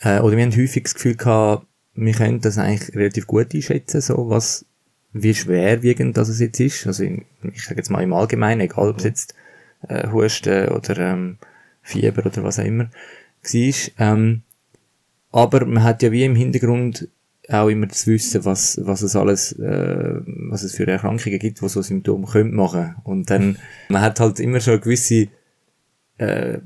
Äh, oder wir haben häufig das Gefühl gehabt, wir können das eigentlich relativ gut einschätzen, so was, wie schwerwiegend das es jetzt ist. Also in, ich sage jetzt mal im Allgemeinen, egal ob es jetzt äh, Husten oder ähm, Fieber oder was auch immer war. Ähm, aber man hat ja wie im Hintergrund auch immer zu wissen, was, was es alles, äh, was es für Erkrankungen gibt, die so Symptome können machen. Und dann, man hat halt immer schon eine gewisse äh,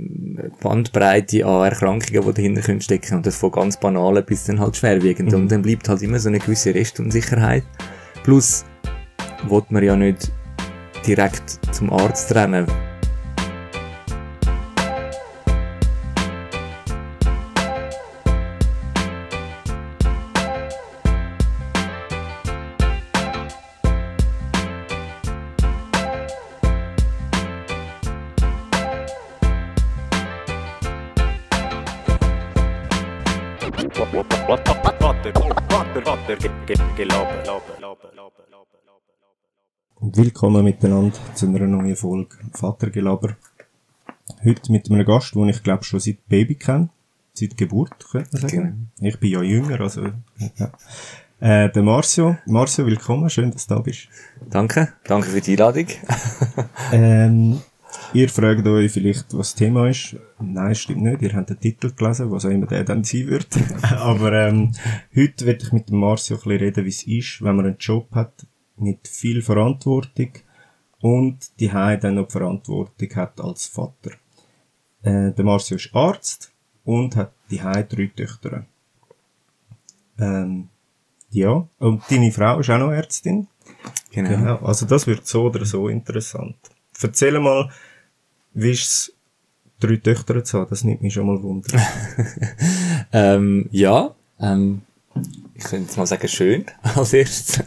Bandbreite an Erkrankungen, die dahinter können stecken und das von ganz banalen bis dann halt schwerwiegend. Mhm. Und dann bleibt halt immer so eine gewisse Restunsicherheit. Plus, wollte man ja nicht direkt zum Arzt rennen. Willkommen miteinander zu einer neuen Folge Vatergelaber. Heute mit einem Gast, den ich glaube schon seit Baby kenne. Seit Geburt, könnte man sagen. Genau. Ich bin ja jünger, also, ja. Äh, der Marcio. Marcio, willkommen. Schön, dass du da bist. Danke. Danke für die Einladung. ähm, Ihr fragt euch vielleicht, was das Thema ist. Nein, stimmt nicht. Ihr habt den Titel gelesen, was auch immer der dann sein wird. Aber ähm, heute werde ich mit dem Marcio ein bisschen reden, wie es ist, wenn man einen Job hat mit viel Verantwortung und die dann noch die Verantwortung hat als Vater. Äh, der Marcio ist Arzt und hat die drei Töchter. Ähm, ja, und deine Frau ist auch noch Ärztin. Genau. genau. Also das wird so oder so interessant. Erzähl mal, wie ist es, drei Töchter zu haben? Das nimmt mich schon mal wunder. ähm, ja, ähm, ich könnte jetzt mal sagen, schön als erstes.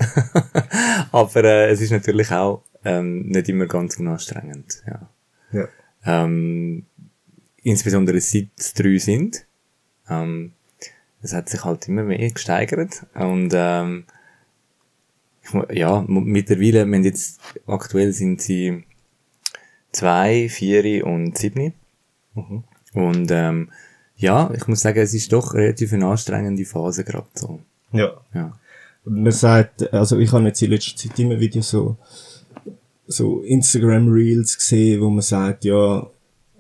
Aber äh, es ist natürlich auch ähm, nicht immer ganz anstrengend. Ja. ja. Ähm, insbesondere seit es drei sind. Ähm, es hat sich halt immer mehr gesteigert. Und ähm, ich, ja, mittlerweile, wenn jetzt aktuell sind sie zwei, vier und sieben. Mhm. Und ähm, ja, ich muss sagen, es ist doch relativ eine anstrengende Phase gerade so. Ja. ja. Man sagt, also ich habe jetzt in letzter Zeit immer wieder so, so Instagram Reels gesehen, wo man sagt, ja,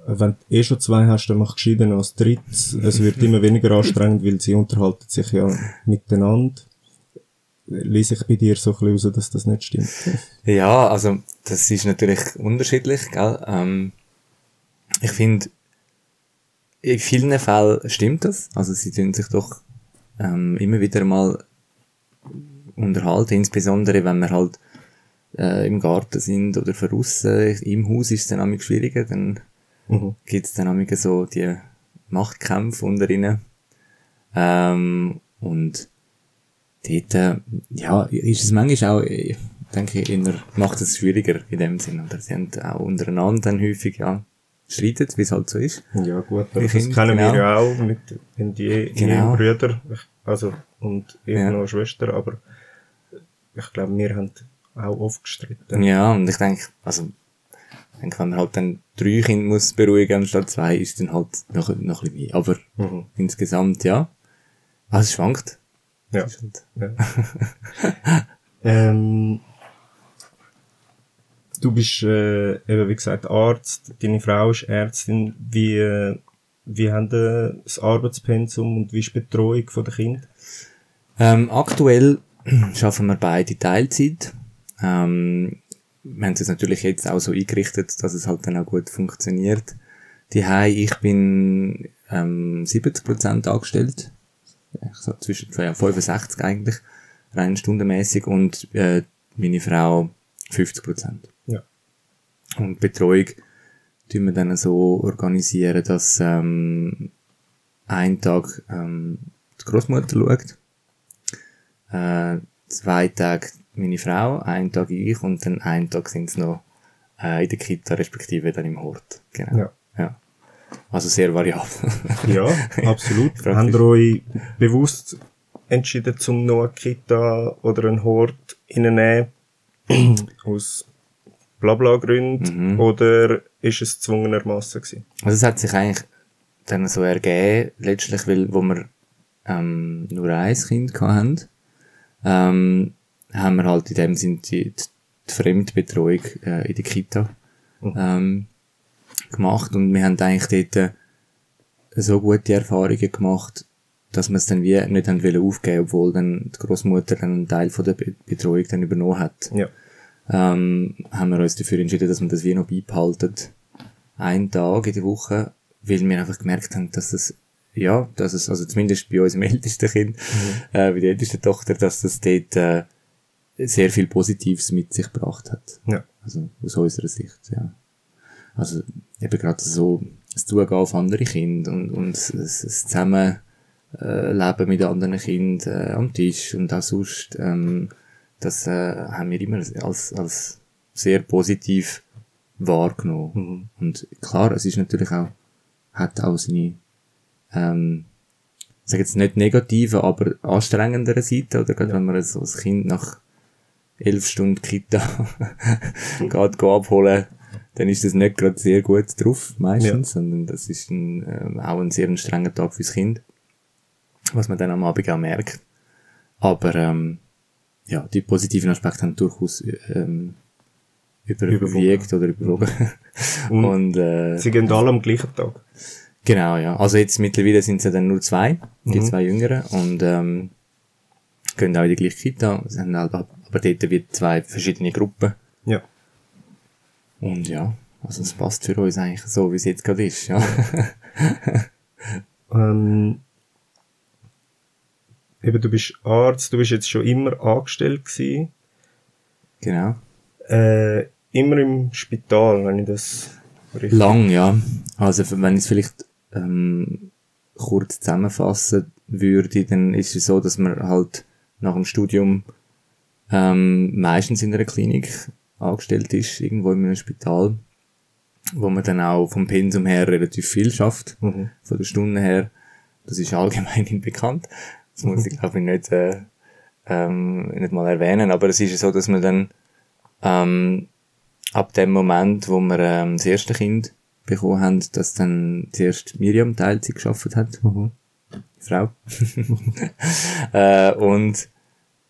wenn du eh schon zwei hast, dann mach gescheiden als drittes. Es wird immer weniger anstrengend, weil sie unterhalten sich ja miteinander lese ich bei dir so ein bisschen raus, dass das nicht stimmt. Ja, also das ist natürlich unterschiedlich, gell? Ähm, ich finde, in vielen Fällen stimmt das. Also sie tun sich doch ähm, immer wieder mal unterhalten, insbesondere wenn wir halt äh, im Garten sind oder draussen. Im Haus ist es dann auch schwieriger, dann mhm. gibt es dann auch so die Machtkämpfe unter ihnen. Ähm, und dort, äh, ja, ist es manchmal auch, ich denke macht es schwieriger in dem Sinn. Oder sie haben auch untereinander dann häufig, ja, streiten, wie es halt so ist. Ja, gut, aber das Kinder, kennen genau. wir ja auch mit, wenn die, genau. Brüder, also, und ich ja. noch Schwester, aber ich glaube, wir haben auch oft gestritten. Ja, und ich denke, also, ich denke, wenn man halt dann drei Kinder muss beruhigen anstatt zwei, ist dann halt noch, noch ein bisschen mehr. Aber mhm. insgesamt, ja. Also es schwankt. Ja. ja. ähm, du bist äh, eben wie gesagt Arzt, deine Frau ist Ärztin. Wie, äh, wie haben das Arbeitspensum und wie ist die Betreuung der Kinder? Ähm, aktuell schaffen wir beide Teilzeit. Ähm, wir haben es natürlich jetzt auch so eingerichtet, dass es halt dann auch gut funktioniert. Die ich bin ähm, 70% angestellt so zwischen ja, 65 eigentlich, rein stundenmäßig und äh, meine Frau 50 Prozent. Und Betreuung tun wir dann so organisieren, dass ähm, ein Tag ähm, die Großmutter schaut, äh, zwei Tage meine Frau, ein Tag ich und dann einen Tag sind es noch äh, in der Kita respektive dann im Hort. Genau. Ja. ja. Also sehr variabel. ja, absolut. Haben ihr euch bewusst entschieden, zum noch eine Kita oder einen Hort reinzunehmen? aus Blabla-Gründen? Mhm. Oder ist es zwungenermassen gewesen? Also es hat sich eigentlich dann so ergeben, letztlich, weil, wo wir ähm, nur ein Kind hatten, ähm, haben wir halt in dem Sinne die, die Fremdbetreuung äh, in der Kita ähm, gemacht und wir haben eigentlich dort äh, so gute Erfahrungen gemacht, dass wir es dann wie nicht haben aufgeben, obwohl dann die Großmutter dann einen Teil von der Be Betreuung dann übernommen hat. Ja. Ähm, haben wir uns dafür entschieden, dass wir das wie noch beibehalten. Einen Tag in der Woche, weil wir einfach gemerkt haben, dass das ja, dass es, also zumindest bei unserem ältesten Kind, äh, bei der ältesten Tochter, dass das dort äh, sehr viel Positives mit sich gebracht hat. Ja. Also aus unserer Sicht, ja. Also eben gerade so das Zugehen auf andere Kinder und, und das, das Zusammenleben mit anderen Kindern äh, am Tisch und auch sonst, ähm, das äh, haben wir immer als, als sehr positiv wahrgenommen. Und klar, es ist natürlich auch, hat auch seine ähm, ich sage jetzt nicht negative, aber anstrengendere Seite, oder gerade wenn man so ein Kind nach elf Stunden Kita geht, geht abholen, dann ist das nicht gerade sehr gut drauf, meistens, sondern das ist ein, ähm, auch ein sehr strenger Tag fürs Kind, was man dann am Abend auch merkt. Aber ähm, ja, die positiven Aspekte haben durchaus ähm, überwiegt oder überwogen. Und, Und äh, Sie gehen alle am gleichen Tag. Genau, ja. Also jetzt mittlerweile sind es ja dann nur zwei, die zwei Jüngeren, und ähm, gehen auch in die gleiche Kita, halt, aber aber dort wird zwei verschiedene Gruppen. Ja. Und ja, also es passt für uns eigentlich so, wie es jetzt gerade ist, ja. Ähm, eben, du bist Arzt, du bist jetzt schon immer angestellt gewesen. genau. Äh, immer im Spital, wenn ich das richtig... Lang, ja. Also wenn ich es vielleicht ähm, kurz zusammenfassen würde, dann ist es so, dass man halt nach dem Studium ähm, meistens in einer Klinik angestellt ist, irgendwo in einem Spital, wo man dann auch vom Pensum her relativ viel schafft, Mhm. von der Stunde her. Das ist allgemein bekannt. Das muss ich glaube ich nicht, äh, ähm, nicht mal erwähnen, aber es ist ja so, dass man dann ähm, ab dem Moment, wo wir ähm, das erste Kind bekommen haben, dass dann zuerst Miriam Teilzeit geschafft hat, Mhm. Frau. äh, und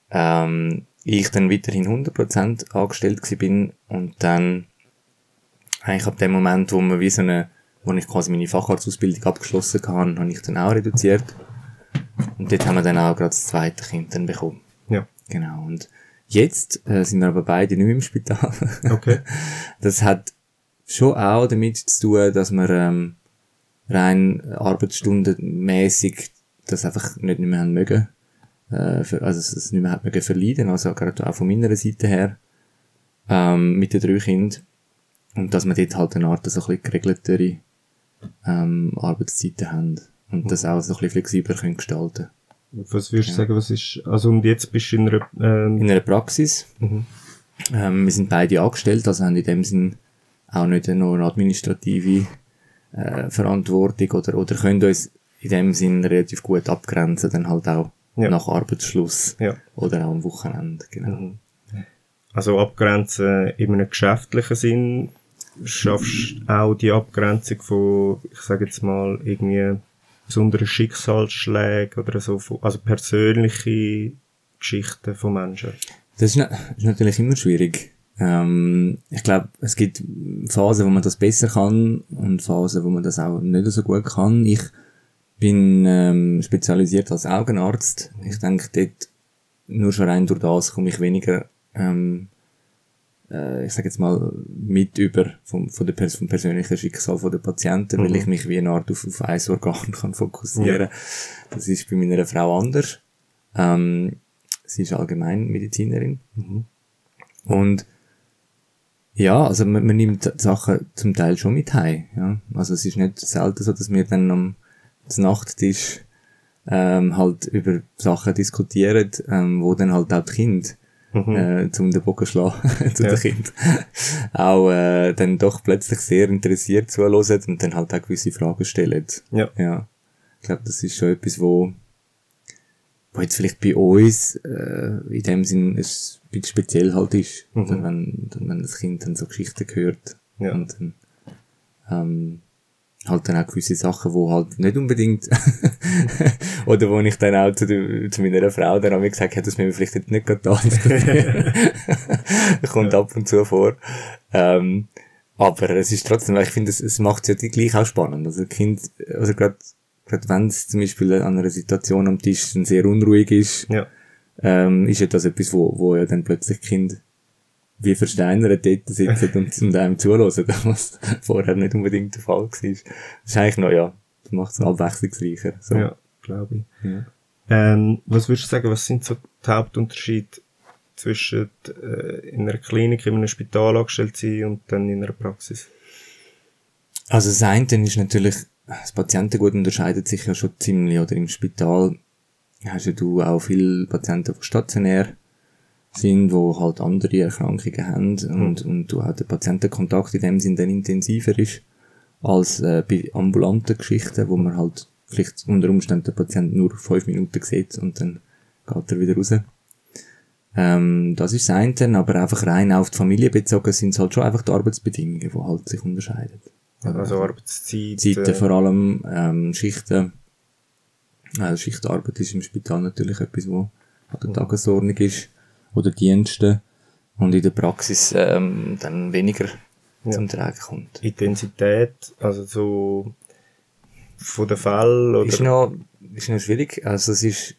ähm, ich dann weiterhin 100% angestellt bin und dann eigentlich ab dem Moment, wo wir wie so eine, wo ich quasi meine Facharztausbildung abgeschlossen habe, habe ich dann auch reduziert. Und dort haben wir dann auch gerade das zweite Kind dann bekommen. Ja. Genau. Und jetzt äh, sind wir aber beide nicht mehr im Spital. Okay. Das hat schon auch damit zu tun, dass wir ähm, rein arbeitsstundenmäßig das einfach nicht mehr haben mögen. Äh, für, also es nicht mehr hat mögen verleiden, also gerade auch von meiner Seite her ähm, mit den drei Kindern. Und dass wir dort halt eine Art so ein bisschen geregeltere ähm, Arbeitszeiten haben. Und das auch so ein bisschen flexibler können gestalten Was würdest du sagen, was ist... Also und jetzt bist du in einer... Ähm, In einer Praxis. Mhm. Ähm, wir sind beide angestellt, also haben in dem Sinn auch nicht noch eine administrative äh, Verantwortung oder, oder können uns in dem Sinn relativ gut abgrenzen, dann halt auch Ja. nach Arbeitsschluss ja. oder auch am Wochenende, genau. Also abgrenzen in einem geschäftlichen Sinn. Schaffst auch die Abgrenzung von, ich sage jetzt mal, irgendwie besonderen Schicksalsschlägen oder so, also persönliche Geschichten von Menschen. Das ist, ist natürlich immer schwierig. Ähm, ich glaube, es gibt Phasen, wo man das besser kann und Phasen, wo man das auch nicht so gut kann. Ich bin ähm, spezialisiert als Augenarzt. Ich denke, dort nur schon rein durch das komme ich weniger, ähm, äh, ich sage jetzt mal, mit über vom, von der Pers vom persönlichen Schicksal von der Patienten, weil ich mich wie eine Art auf, auf ein Organ kann fokussieren. Das ist bei meiner Frau anders. Ähm, sie ist Allgemeinmedizinerin. Und ja, also man, man nimmt Sachen zum Teil schon mit heim. Ja? Also es ist nicht selten so, dass wir dann am am Nachttisch ähm, halt über Sachen diskutieren, ähm, wo dann halt auch die Kinder äh, zum den Bogen schlagen zu Ja. den Kindern auch äh, dann doch plötzlich sehr interessiert zuhören und dann halt auch gewisse Fragen stellen. Ja. Ja. Ich glaube, das ist schon etwas, wo, wo jetzt vielleicht bei uns äh, in dem Sinn es ein bisschen speziell halt ist. Oder wenn, wenn das Kind dann so Geschichten hört. Ja. Und dann ähm, halt dann auch gewisse Sachen, wo halt nicht unbedingt, oder wo ich dann auch zu, der, zu meiner Frau dann habe gesagt habe, das müssen wir vielleicht jetzt nicht diskutieren. Kommt ab und zu vor. Ähm, aber es ist trotzdem, weil ich finde, es, es macht es ja gleich auch spannend. Also Kind, also gerade, gerade wenn es zum Beispiel an einer Situation am Tisch sehr unruhig ist, Ja. ähm, ist ja das etwas, wo, wo ja dann plötzlich Kind wie versteinert dort sitzen und, und einem zuhören, was vorher nicht unbedingt der Fall war. Das ist eigentlich noch, ja, das macht es abwechslungsreicher. So. Ja, glaube ich. Ja. Ähm, was würdest du sagen, was sind so die Hauptunterschiede zwischen äh, in einer Klinik, in einem Spital angestellt sein und dann in einer Praxis? Also das eine ist natürlich, das Patientengut unterscheidet sich ja schon ziemlich, oder im Spital hast ja du auch viele Patienten, die stationär sind, wo halt andere Erkrankungen haben und, und du auch der Patientenkontakt in dem Sinn dann intensiver ist als äh, bei ambulanten Geschichten, wo man halt vielleicht unter Umständen den Patienten nur fünf Minuten sieht und dann geht er wieder raus. Ähm, das ist das eine, aber einfach rein auf die Familie bezogen sind es halt schon einfach die Arbeitsbedingungen, die halt sich unterscheiden. Also Arbeitszeit. Zeiten vor allem, ähm, Schichten. Also Schichtarbeit ist im Spital natürlich etwas, wo an der Tagesordnung ist. Oder Dienste. Und in der Praxis ähm, dann weniger Ja. zum Tragen kommt. Intensität, also so von den Fällen oder Ist noch, ist noch schwierig. Also es ist,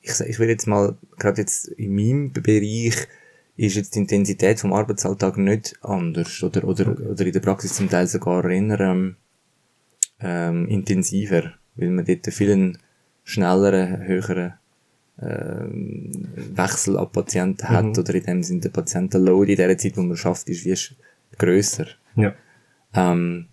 ich, ich will jetzt mal, gerade jetzt in meinem Bereich, ist jetzt die Intensität vom Arbeitsalltag nicht anders. Oder, oder, oder in der Praxis zum Teil sogar eher, ähm, ähm, intensiver. Weil man dort einen schnelleren, höheren, ähm, Wechsel an Patienten hat. Oder in dem Sinne der Patientenload in der Zeit, wo man schafft, ist wie grösser. ja. Ähm,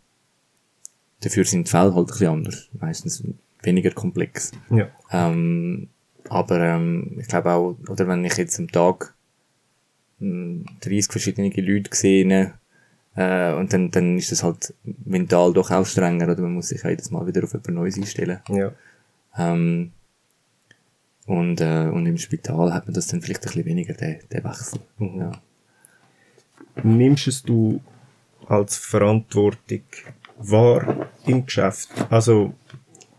dafür sind die Fälle halt ein bisschen anders. Meistens weniger komplex. Ja. Ähm, aber ähm, ich glaube auch, oder wenn ich jetzt am Tag mh, 30 verschiedene Leute sehe, äh, und dann, dann ist das halt mental doch auch strenger, oder man muss sich jedes Mal wieder auf etwas Neues einstellen. Ja. Ähm, und, äh, und im Spital hat man das dann vielleicht ein bisschen weniger, den, den Wechsel. Ja. Nimmst es du als Verantwortung wahr im Geschäft? Also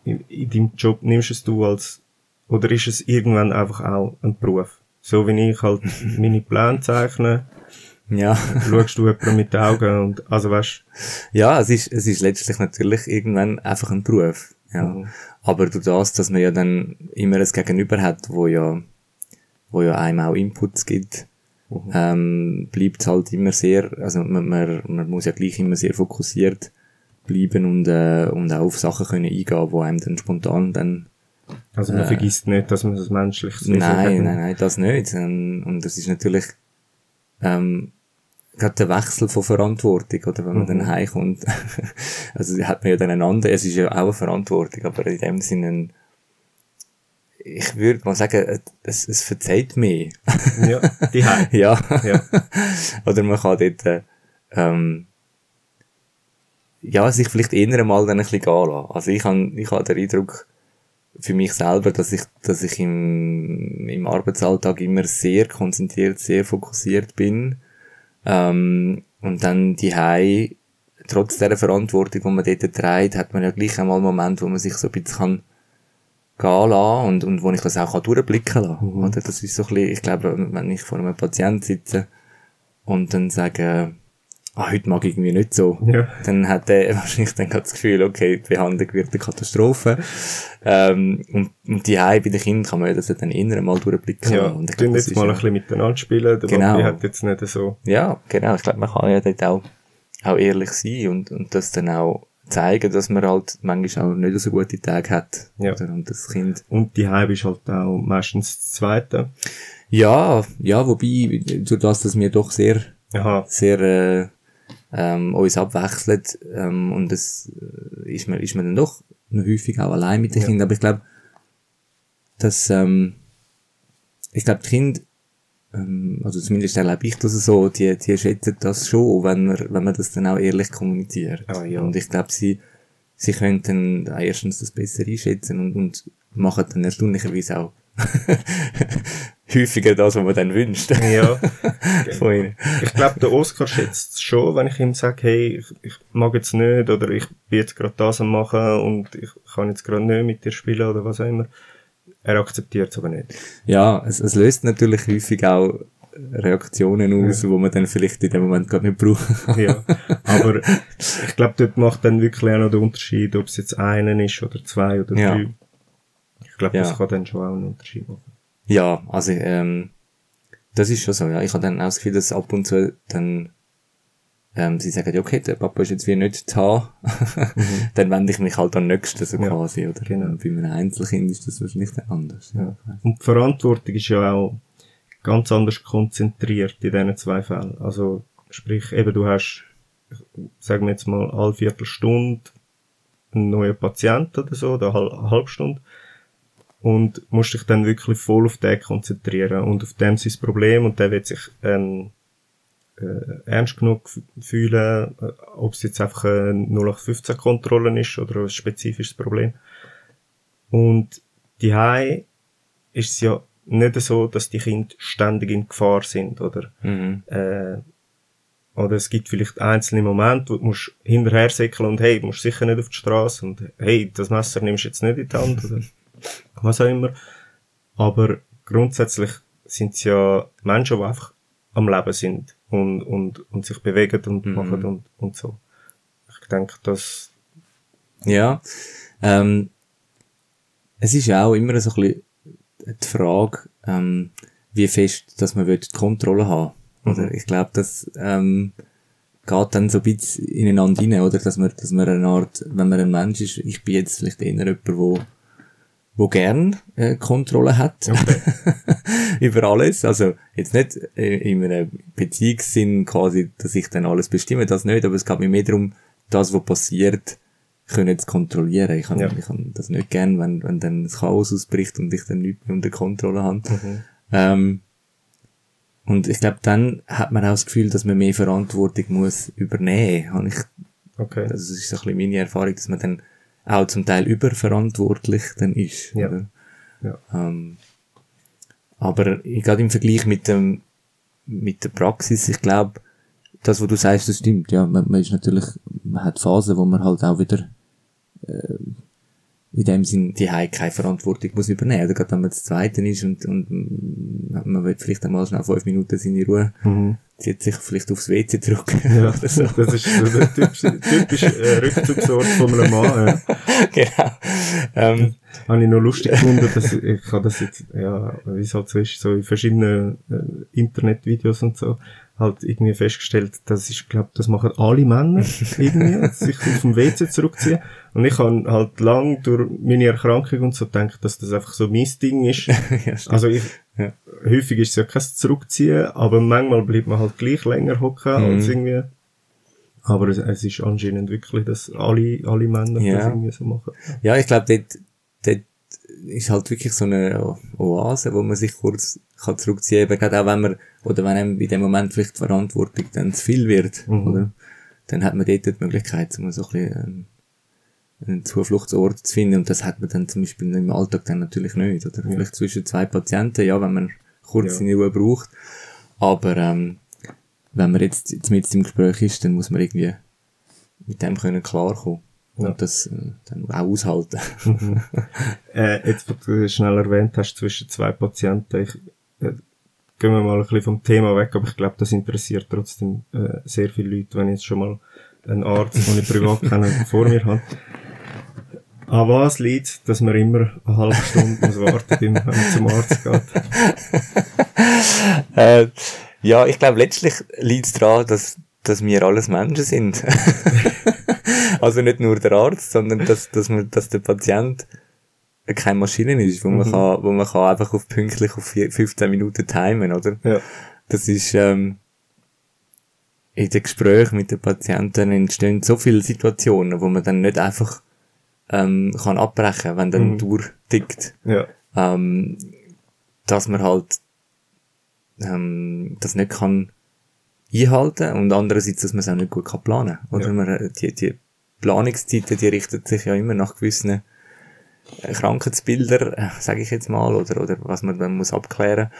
in, in deinem Job nimmst es du als oder ist es irgendwann einfach auch ein Beruf? So wie ich halt meine Pläne zeichne, ja. schaust du jemanden mit den Augen und also weißt Ja, es ist, es ist letztlich natürlich irgendwann einfach ein Beruf. Ja. Mhm. Aber durch das, dass man ja dann immer ein Gegenüber hat, wo ja, wo ja einem auch Inputs gibt, Mhm. ähm, bleibt es halt immer sehr, also man, man, man muss ja gleich immer sehr fokussiert bleiben und, äh, und auch auf Sachen können eingehen, wo einem dann spontan dann also man vergisst nicht, dass man das menschliches Wesen Nein, nein, nein, das nicht. Ähm, Und das ist natürlich, ähm, gerade der Wechsel von Verantwortung, oder wenn man dann heimkommt. also hat man ja dann einander, es ist ja auch eine Verantwortung, aber in dem Sinne, ich würde mal sagen, es, es verzeiht mehr. Ja, die ja. Ja. oder man kann dort, äh, ähm, ja, sich vielleicht eher mal dann ein bisschen gehen lassen. Also ich habe, ich habe den Eindruck, für mich selber, dass ich, dass ich im, im Arbeitsalltag immer sehr konzentriert, sehr fokussiert bin. Ähm, und dann die Hei, trotz der Verantwortung, die man dort trägt, hat man ja gleich einmal einen Moment, wo man sich so ein bisschen kann gehen lassen und, und wo ich das auch kann durchblicken kann. Oder das ist so ein bisschen, ich glaube, wenn ich vor einem Patienten sitze und dann sage, ah, heute mag ich irgendwie nicht so, Ja. dann hat er wahrscheinlich dann das Gefühl, okay, die Behandlung wird eine Katastrophe. ähm, und, und die Hause bei den Kindern kann man ja das dann eher mal durchblicken. Ja, und ich glaub, jetzt mal ein bisschen miteinander spielen. Der Genau. Papi hat jetzt nicht so... Ja, genau. Ich glaube, man kann ja dort auch, auch ehrlich sein und, und das dann auch zeigen, dass man halt manchmal auch nicht so gute Tage hat. Ja. Oder? Und das Kind. Und die Heim ist halt auch meistens das Zweite. Ja, ja, wobei, durch das, dass wir doch sehr, Aha. sehr, äh, ähm, uns abwechseln, ähm, und das, äh, ist man, ist man dann doch noch häufig auch allein mit den Ja. Kindern. Aber ich glaube, dass, ähm, ich glaube, die Kinder, ähm, also zumindest erlebe ich das so, die, die schätzen das schon, wenn man, wenn man das dann auch ehrlich kommuniziert. Ah, ja. Und ich glaube, sie, sie können dann erstens das besser einschätzen und, und machen dann erstaunlicherweise auch häufiger das, was man dann wünscht. Ja. Von ihnen. Ich glaube, der Oscar schätzt es schon, wenn ich ihm sage, hey, ich, ich mag jetzt nicht oder ich bin jetzt gerade das am machen und ich kann jetzt gerade nicht mit dir spielen oder was auch immer. Er akzeptiert es aber nicht. Ja, es, es löst natürlich häufig auch Reaktionen aus, Ja. wo man dann vielleicht in dem Moment gar nicht braucht. Ja. Aber ich glaube, dort macht dann wirklich auch noch den Unterschied, ob es jetzt einen ist oder zwei oder Ja. drei. Ich glaube, Ja. das kann dann schon auch einen Unterschied machen. Ja, also ähm, das ist schon so, ja. Ich habe dann auch das Gefühl, dass ab und zu dann ähm, sie sagen, ja, okay, der Papa ist jetzt wie nicht zu haben. dann wende ich mich halt am nächsten so Mhm. Ja, quasi, oder? genau. Und Bei einem Einzelkind ist das wahrscheinlich dann anders. Ja. Und die Verantwortung ist ja auch ganz anders konzentriert in diesen zwei Fällen. Also, sprich, eben, du hast, sagen wir jetzt mal, alle Viertelstunde einen neuen Patient oder so, oder eine halbe Stunde. Und musst dich dann wirklich voll auf den konzentrieren. Und auf dem sein Problem, und der wird sich, ähm, äh, ernst genug fühlen, äh, ob es jetzt einfach eine 0815-Kontrolle ist oder ein spezifisches Problem. Und die ist es ja nicht so, dass die Kinder ständig in Gefahr sind, oder? Mhm. Äh, oder es gibt vielleicht einzelne Momente, wo du musst hinterher säckeln und hey, du musst sicher nicht auf die Straße und hey, das Messer nimmst du jetzt nicht in die Hand oder was auch immer. Aber grundsätzlich sind es ja Menschen, die einfach am Leben sind und, und, und sich bewegen und Mhm. machen und, und so. Ich denke, das, Ja. Ähm, es ist ja auch immer so ein bisschen die Frage, ähm, wie fest, dass man will die Kontrolle haben Oder ich glaube, das ähm, geht dann so ein bisschen ineinander rein, oder? Dass man, dass man eine Art, wenn man ein Mensch ist, ich bin jetzt vielleicht eher jemand, wo, wo gern äh, Kontrolle hat über alles. Also jetzt nicht äh, in einem Beziehungssinn quasi, dass ich dann alles bestimme, das nicht, aber es geht mir mehr darum, das, was passiert, können zu kontrollieren. Ich kann, Ja. ich kann das nicht gern, wenn, wenn dann das Chaos ausbricht und ich dann nichts mehr unter Kontrolle habe. Ähm, und ich glaube, dann hat man auch das Gefühl, dass man mehr Verantwortung muss übernehmen. Habe ich, okay. also das ist so ein bisschen meine Erfahrung, dass man dann auch zum Teil überverantwortlich dann ist. Ja. Oder? Ja. Ähm, aber ich- gerade im Vergleich mit dem, mit der Praxis, ich glaube, das, was du sagst, das stimmt, ja. Man, man ist natürlich, man hat Phasen, wo man halt auch wieder, äh, in dem Sinn, die Heim keine Verantwortung muss übernehmen. Oder gerade wenn man das Zweite ist und, und man will vielleicht einmal schnell fünf Minuten seine Ruhe, Mhm. zieht sich vielleicht aufs WC zurück. Ja, oder so. das ist so der typische, typische äh, Rückzugsort von einem Mann. Ja. genau. Ähm, Habe ich noch lustig gefunden, dass ich, ich habe das jetzt, ja, wie es halt so ist, so in verschiedenen äh, Internetvideos und so, halt irgendwie festgestellt, das ist, glaube das machen alle Männer irgendwie, sich auf dem WC zurückziehen. Und ich habe halt lang durch meine Erkrankung und so gedacht, dass das einfach so mein Ding ist. ja. Also ich, Ja. häufig ist es ja kein Zurückziehen, aber manchmal bleibt man halt gleich länger hocken Mhm. als irgendwie. Aber es, es ist anscheinend wirklich, dass alle, alle Männer Ja. das irgendwie so machen. Ja, ich glaube, dort, dort ist halt wirklich so eine Oase, wo man sich kurz kann zurückziehen kann. Gerade auch wenn man, oder wenn einem in dem Moment vielleicht die Verantwortung dann zu viel wird, Mhm. oder? Dann hat man dort die Möglichkeit, um so ein bisschen einen, einen Zufluchtsort zu finden. Und das hat man dann zum Beispiel im Alltag dann natürlich nicht, oder? Vielleicht zwischen zwei Patienten, ja, wenn man kurz Ja. seine Ruhe braucht. Aber, ähm, wenn man jetzt, jetzt mit im Gespräch ist, dann muss man irgendwie mit dem können klarkommen. Ja. Und das äh, dann auch aushalten. Äh, jetzt, was du schnell erwähnt hast, zwischen zwei Patienten, ich, äh, gehen wir mal ein bisschen vom Thema weg, aber ich glaube, das interessiert trotzdem äh, sehr viele Leute, wenn ich jetzt schon mal einen Arzt, den ich privat kenne, vor mir habe. An was liegt, dass man immer eine halbe Stunde muss warten, wenn man zum Arzt geht? Äh, ja, ich glaube, letztlich liegt es daran, dass, dass wir alles Menschen sind. also nicht nur der Arzt, sondern dass, dass, man, dass der Patient keine Maschine ist, wo man, kann, wo man kann einfach auf pünktlich auf vier- 15 Minuten timen, oder? Ja. Das ist, ähm, in den Gesprächen mit den Patienten entstehen so viele Situationen, wo man dann nicht einfach ähm, kann abbrechen, wenn dann Mhm. durchtickt Ja. ähm, dass man halt ähm, das nicht kann einhalten und andererseits, dass man es auch nicht gut kann planen oder Ja. man, äh, die, die Planungszeiten, die richten sich ja immer nach gewissen äh, Krankheitsbilder, äh, sage ich jetzt mal, oder, oder was man dann muss abklären.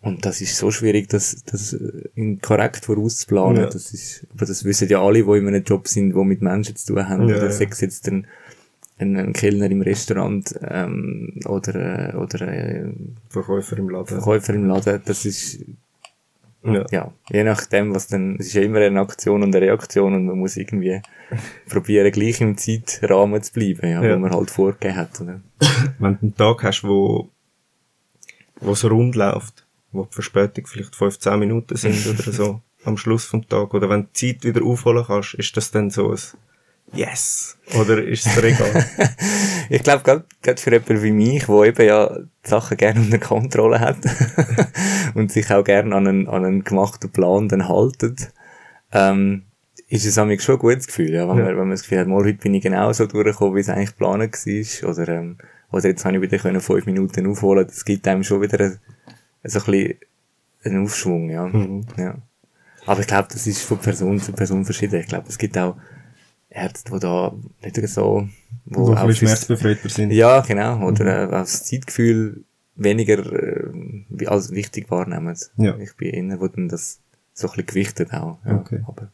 Und das ist so schwierig, das, das äh, korrekt vorauszuplanen. Ja. Das ist, aber das wissen ja alle, die in einem Job sind, die mit Menschen zu tun haben. Ja, oder ja. sei es jetzt ein, ein, ein Kellner im Restaurant, ähm, oder, äh, oder, äh, Verkäufer im Laden. Verkäufer im Laden. Das ist, Ja. ja, je nachdem, was dann, es ist ja immer eine Aktion und eine Reaktion und man muss irgendwie probieren, gleich im Zeitrahmen zu bleiben, ja, Ja. wo man halt vorgegeben hat, oder? Wenn du einen Tag hast, wo, wo es rund läuft, wo die Verspätung vielleicht 15 Minuten sind oder so, am Schluss vom Tag, oder wenn du die Zeit wieder aufholen kannst, ist das dann so ein Yes? Oder ist es dir egal? Ich glaube, gerade für jemanden wie mich, der eben ja die Sachen gerne unter Kontrolle hat und sich auch gerne an einen, an einen gemachten Plan dann haltet, ähm, ist es manchmal schon ein gutes Gefühl, ja, wenn, Ja. Man, wenn man das Gefühl hat, mal, heute bin ich genau so durchgekommen, wie es eigentlich geplant war, oder, ähm, oder jetzt habe ich wieder können fünf Minuten aufholen, das gibt einem schon wieder ein, so ein bisschen einen Aufschwung, ja. Mhm. ja. Aber ich glaube, das ist von Person zu Person verschieden. Ich glaube, es gibt auch Ärzte, die da nicht so, Wo ein auch schmerzbefreiter sind. ja, genau. Oder äh, auch das Zeitgefühl weniger äh, als wichtig wahrnehmen. Ja. Ich bin eher, wo dann das so ein bisschen gewichtet auch. Ja. Okay. Aber,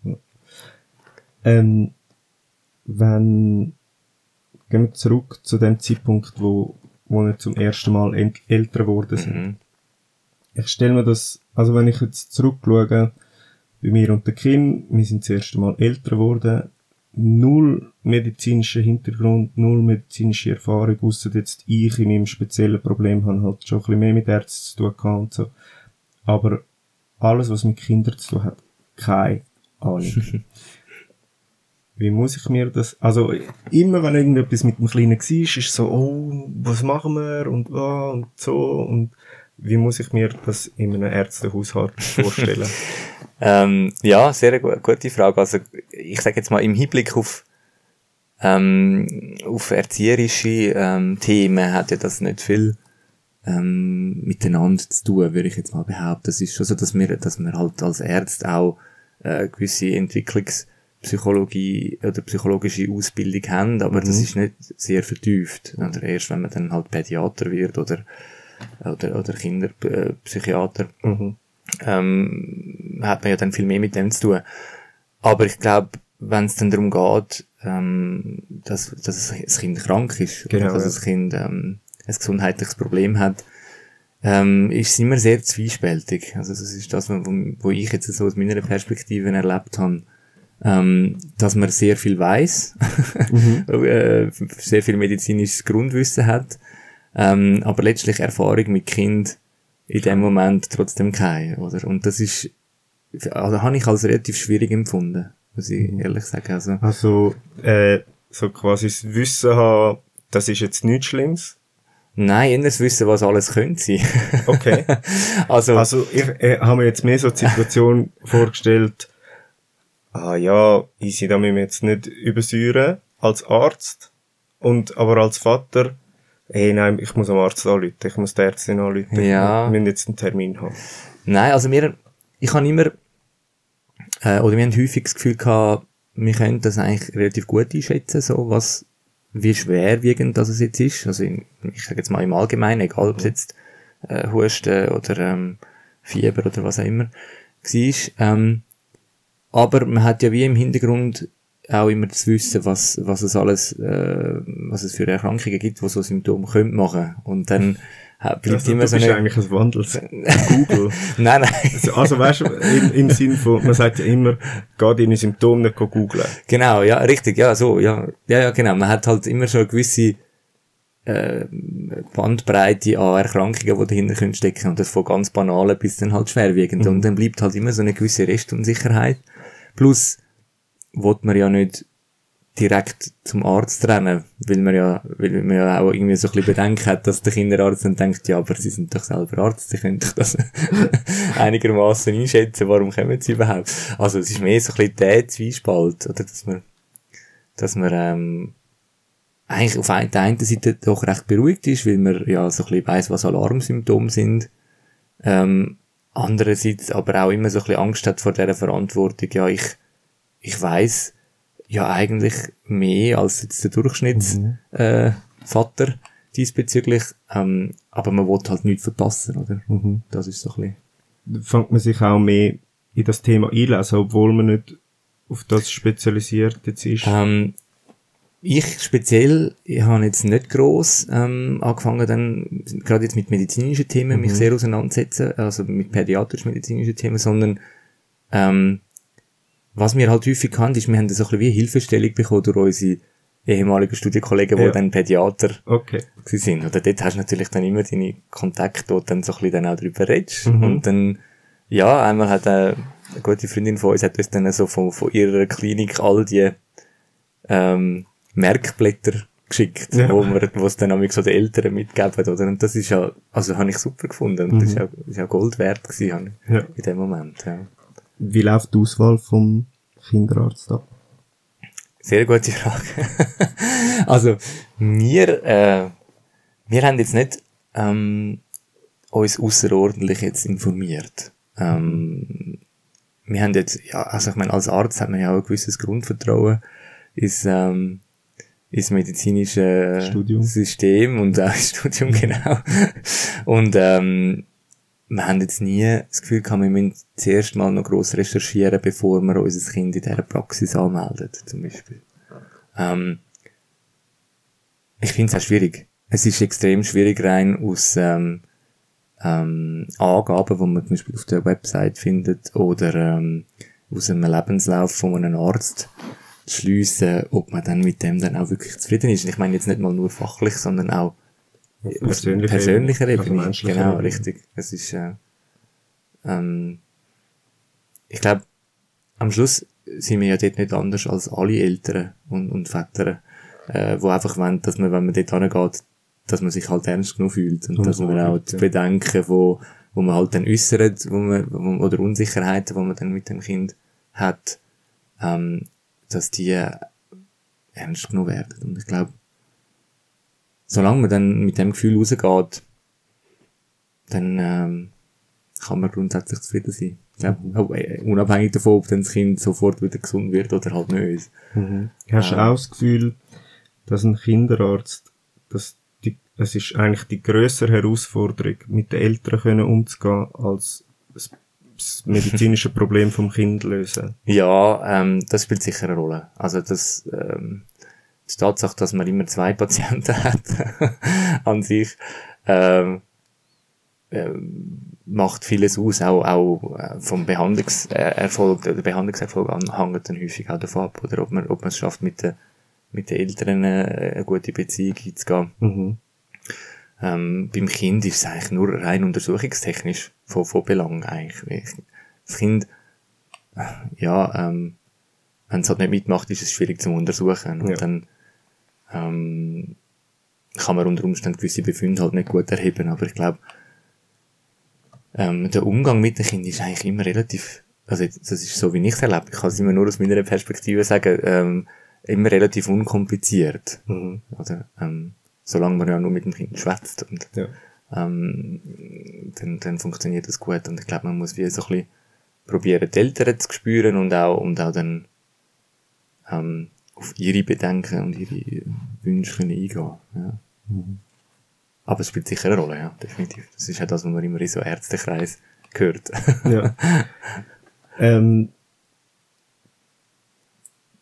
Ähm, wenn, gehen wir zurück zu dem Zeitpunkt, wo, wo wir zum ersten Mal älter geworden sind. mhm. Ich stelle mir das, also wenn ich jetzt zurückschaue, bei mir und der Kim, wir sind das erste Mal älter geworden, null medizinischer Hintergrund, null medizinische Erfahrung, ausser jetzt ich in meinem speziellen Problem habe halt schon ein bisschen mehr mit Ärzten zu tun gehabt und so. Aber alles, was mit Kindern zu tun hat, keine Ahnung. Wie muss ich mir das, also, immer wenn irgendetwas mit dem Kleinen war, ist so, oh, was machen wir und, ah, und so, und wie muss ich mir das in einem Ärztehaushalt vorstellen? Ähm, ja, sehr gu gute Frage. Also, ich sage jetzt mal, im Hinblick auf, ähm, auf erzieherische ähm, Themen hat ja das nicht viel ähm, miteinander zu tun, würde ich jetzt mal behaupten. Es ist schon so, dass wir, dass wir halt als Ärzte auch äh, gewisse Entwicklungspsychologie oder psychologische Ausbildung haben, aber das ist nicht sehr vertieft. Oder erst wenn man dann halt Pädiater wird oder oder, oder Kinderpsychiater mhm. Ähm, hat man ja dann viel mehr mit dem zu tun. Aber ich glaube, wenn es dann darum geht, ähm, dass, dass das Kind krank ist, Genau, oder dass ja. das Kind ähm, ein gesundheitliches Problem hat, ähm, ist es immer sehr zwiespältig. Also das ist das, wo, wo ich jetzt so aus meiner Perspektive erlebt habe, ähm, dass man sehr viel weiß, äh, sehr viel medizinisches Grundwissen hat, ähm, aber letztlich Erfahrung mit Kind in dem Moment trotzdem keine, oder? Und das ist, also habe ich als relativ schwierig empfunden, muss ich ehrlich sagen. Also, Also, äh, so quasi das Wissen haben, das ist jetzt nichts Schlimmes. nein, eher das Wissen, was alles könnte sein. Okay. also, Also, ich äh, habe mir jetzt mehr so die Situation vorgestellt, ah ja, easy, da müssen wir jetzt nicht übersäuren, als Arzt, und, aber als Vater, ey, nein, ich muss am Arzt anrufen, ich muss die Ärztin anrufen, Ja. wir müssen jetzt einen Termin haben. Nein, also wir, ich habe immer, äh, oder wir haben häufig das Gefühl gehabt, wir können das eigentlich relativ gut einschätzen, so was, wie schwerwiegend das es jetzt ist. Also in, ich sage jetzt mal im Allgemeinen, egal ob es jetzt äh, Husten oder ähm, Fieber oder was auch immer war. Ähm, aber man hat ja wie im Hintergrund auch immer das Wissen, was, was es alles, äh, was es für Erkrankungen gibt, die so Symptome können machen. Und dann bleibt Also, immer du so bist eine... eigentlich ein Wandels Google. Nein, nein. Also, also weißt du, im, im Sinn von, man sagt ja immer, geh deine Symptome nicht googeln. Genau, ja, richtig, ja, so, ja, ja, ja, genau. Man hat halt immer schon eine gewisse äh, Bandbreite an Erkrankungen, die dahinter können stecken und das von ganz banalen bis dann halt schwerwiegend. Und dann bleibt halt immer so eine gewisse Restunsicherheit. Plus, will man ja nicht direkt zum Arzt rennen, weil man ja, weil man ja auch irgendwie so ein bisschen Bedenken hat, dass der Kinderarzt dann denkt, ja, aber sie sind doch selber Arzt, sie können doch das einigermaßen einschätzen, warum kommen sie überhaupt? Also, es ist mehr so ein bisschen der Zwiespalt, oder, dass man, dass man, ähm, eigentlich auf der einen Seite doch recht beruhigt ist, weil man ja so ein bisschen weiss, was Alarmsymptome sind, ähm, andererseits aber auch immer so ein bisschen Angst hat vor dieser Verantwortung, ja, ich, ich weiss ja eigentlich mehr als jetzt der Durchschnittsvater, äh, Vater diesbezüglich, ähm, aber man will halt nichts verpassen, oder? Mhm. Das ist so ein bisschen. Fängt man sich auch mehr in das Thema einlesen, obwohl man nicht auf das spezialisiert jetzt ist? Ähm, ich speziell, ich habe jetzt nicht gross ähm, angefangen, dann gerade jetzt mit medizinischen Themen mich sehr auseinandersetzen, also mit pädiatrisch-medizinischen Themen, sondern ähm, was wir halt häufig haben, ist, wir haben so ein bisschen wie Hilfestellung bekommen durch unsere ehemaligen Studienkollegen, die Ja. dann Pädiater Okay. sind. Oder dort hast du natürlich dann immer deine Kontakte, wo du dann so ein bisschen dann auch drüber redest. Mhm. Und dann, ja, einmal hat äh, eine gute Freundin von uns hat uns dann so von, von ihrer Klinik all die ähm, Merkblätter geschickt, Ja. wo wir, wo es dann nämlich so den Eltern mitgeben, oder? Und das ist ja, also habe ich super gefunden. Und das ist ja, ist ja Gold wert gewesen, Mhm. Ja. in dem Moment, ja. Wie läuft die Auswahl vom Kinderarzt ab? Sehr gute Frage. also, wir, äh, wir haben jetzt nicht, ähm, uns außerordentlich jetzt informiert. Ähm, wir haben jetzt, ja, also ich meine, als Arzt hat man ja auch ein gewisses Grundvertrauen ins, ähm, ins medizinische Studium. System und auch ins Studium, genau. Und, ähm, wir haben jetzt nie das Gefühl gehabt, wir müssen zuerst mal noch gross recherchieren, bevor wir unser Kind in dieser Praxis anmelden, zum Beispiel. Ähm, ich finde es auch schwierig. Es ist extrem schwierig rein aus ähm, ähm, Angaben, die man zum Beispiel auf der Website findet oder ähm, aus einem Lebenslauf von einem Arzt zu schliessen, ob man dann mit dem dann auch wirklich zufrieden ist. Ich meine jetzt nicht mal nur fachlich, sondern auch auf persönlicher persönlicher Ebene, also genau, Ebene. richtig. Es ist, äh, ähm, ich glaube, am Schluss sind wir ja dort nicht anders als alle Eltern und, und Väter, äh, wo einfach wollen, dass man, wenn man dort hingeht, dass man sich halt ernst genug fühlt und, Und dass man auch die ja. Bedenken, wo, wo man halt dann äußert, wo man, wo, oder Unsicherheiten, wo man dann mit dem Kind hat, ähm, dass die äh, ernst genug werden. Und ich glaube, solange man dann mit dem Gefühl rausgeht, dann ähm, kann man grundsätzlich zufrieden sein. Ich glaube, auch, äh, unabhängig davon, ob dann das Kind sofort wieder gesund wird oder halt nicht. Hast du Ja. auch das Gefühl, dass ein Kinderarzt, dass die, es ist eigentlich die grössere Herausforderung, mit den Eltern können umzugehen, als das, das medizinische Problem vom Kind lösen? Ja, ähm, das spielt sicher eine Rolle. Also das, ähm, die Tatsache, dass man immer zwei Patienten hat an sich, ähm, ähm, macht vieles aus, auch, auch äh, vom Behandlungserfolg, der Behandlungserfolg an- hängt dann häufig auch davon ab, oder ob man, ob man es schafft, mit den, mit den Eltern äh, eine gute Beziehung einzugehen. Mhm. Ähm, beim Kind ist es eigentlich nur rein untersuchungstechnisch von, von Belang eigentlich. Ich- Das Kind, äh, ja, ähm, wenn es halt nicht mitmacht, ist es schwierig zu untersuchen. Und Ja. dann ähm, kann man unter Umständen gewisse Befunde halt nicht gut erheben. Aber ich glaube, ähm, der Umgang mit den Kindern ist eigentlich immer relativ, also das ist so, wie ich es erlebe. Ich kann es immer nur aus meiner Perspektive sagen, ähm, immer relativ unkompliziert. Mhm. Oder, ähm, solange man ja nur mit dem Kind schwätzt und Ja. ähm, dann, dann funktioniert das gut. Und ich glaube, man muss wie so ein bisschen probieren, die Eltern zu spüren und auch, und auch dann ähm, auf ihre Bedenken und ihre Wünsche können eingehen. Ja. Aber es spielt sicher eine Rolle, ja, definitiv. Das ist ja das, was man immer in so Ärztekreis hört. Ja. ähm,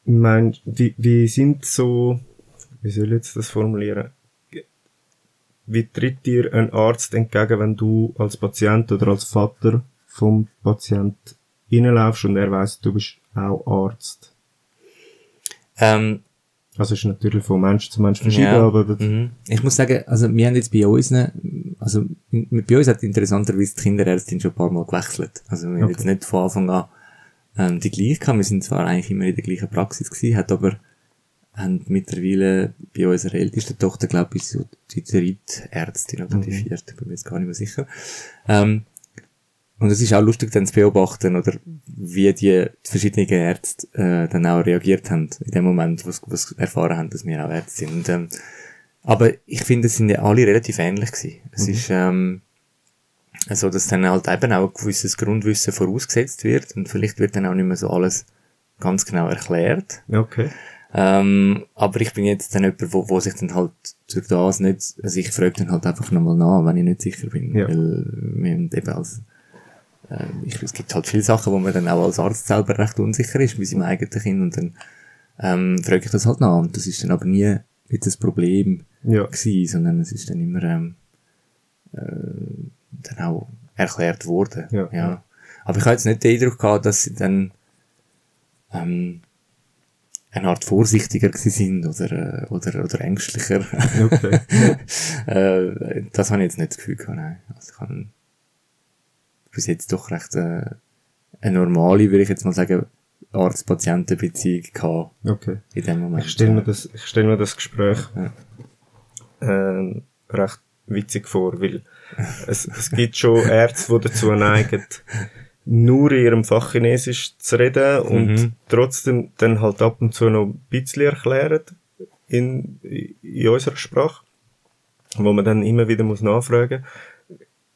mein, wie, wie sind so, wie soll ich jetzt das formulieren? Wie tritt dir ein Arzt entgegen, wenn du als Patient oder als Vater vom Patient reinlaufst und er weiss, du bist auch Arzt? Ähm, Also ist natürlich von Mensch zu Mensch verschieden, Ja. aber Mhm. Ich muss sagen, also wir haben jetzt bei uns, also bei uns hat interessanterweise die Kinderärztin schon ein paar Mal gewechselt. Also wir haben Okay. jetzt nicht von Anfang an ähm, die gleiche gehabt. Wir sind zwar eigentlich immer in der gleichen Praxis gewesen, hat aber haben mittlerweile bei unserer ältesten Tochter, glaube ich, so die dritte Ärztin oder die vierte, bin mir jetzt gar nicht mehr sicher. Ähm, und es ist auch lustig dann zu beobachten, oder wie die verschiedenen Ärzte äh, dann auch reagiert haben in dem Moment, was, was erfahren haben, dass wir auch Ärzte sind. Und, ähm, aber ich finde, es sind ja alle relativ ähnlich gewesen. Es ist ähm, also, dass dann halt eben auch ein gewisses Grundwissen vorausgesetzt wird und vielleicht wird dann auch nicht mehr so alles ganz genau erklärt. okay. Ähm, aber ich bin jetzt dann jemand, wo, wo sich dann halt durch das nicht, also ich frage dann halt einfach nochmal nach, wenn ich nicht sicher bin. Ja. Weil wir eben als, ich, es gibt halt viele Sachen, wo man dann auch als Arzt selber recht unsicher ist, bei seinem eigenen Kind und dann ähm, frage ich das halt nach. Und das ist dann aber nie jetzt ein Problem Ja. gewesen, sondern es ist dann immer ähm, äh, dann auch erklärt worden. Ja. ja. Aber ich habe jetzt nicht den Eindruck gehabt, dass sie dann ähm, eine Art vorsichtiger gewesen sind oder, äh, oder, oder ängstlicher. Okay. äh, das habe ich jetzt nicht das Gefühl gehabt, nein. Also ich habe bis jetzt doch recht äh, eine normale, würde ich jetzt mal sagen, Arzt-Patienten-Beziehung gehabt Okay. in dem Moment. Ich stelle mir das, ich stelle mir das Gespräch Ja. ähm, recht witzig vor, weil es, es gibt schon Ärzte, die dazu neigen, nur in ihrem Fach Chinesisch zu reden und Mhm. trotzdem dann halt ab und zu noch ein bisschen erklären in, in unserer Sprache, wo man dann immer wieder muss nachfragen.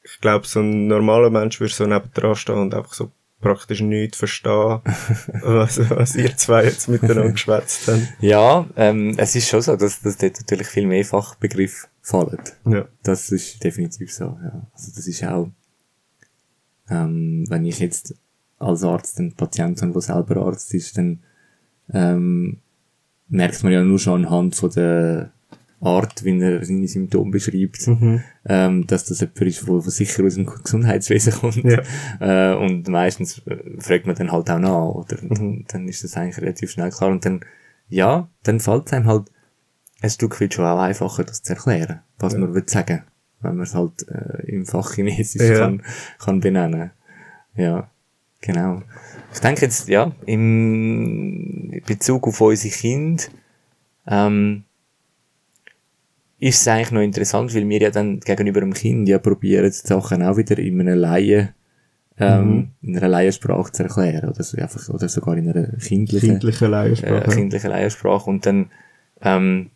Ich glaube, so ein normaler Mensch würde so nebendran stehen und einfach so praktisch nichts verstehen, was, was ihr zwei jetzt miteinander geschwätzt habt. Ja, ähm, es ist schon so, dass, dass dort natürlich viel mehr Fachbegriffe fallen. Ja. Das ist definitiv so, ja. Also das ist auch, ähm, wenn ich jetzt als Arzt einen Patienten habe, der selber Arzt ist, dann ähm, merkt man ja nur schon anhand von der Art, wie er seine Symptome beschreibt, ähm, dass das jemand ist, der sicher aus dem Gesundheitswesen kommt. Ja. Äh, und meistens äh, fragt man dann halt auch nach, oder? Dann ist das eigentlich relativ schnell klar. Und dann, ja, dann fällt es einem halt ein Stück weit schon auch einfacher, das zu erklären, was man will sagen, wenn man es halt äh, im Fach Chinesisch Ja. kann, kann benennen. Ja, genau. Ich denke jetzt, ja, im Bezug auf unsere Kinder, ähm, ist es eigentlich noch interessant, weil wir ja dann gegenüber dem Kind ja probieren, die Sachen auch wieder in einer Laie, ähm, in einer Laiensprache zu erklären, oder so einfach, oder sogar in einer kindlichen, Kindliche äh, Laiensprache. kindliche Laiensprache. Und dann, ähm,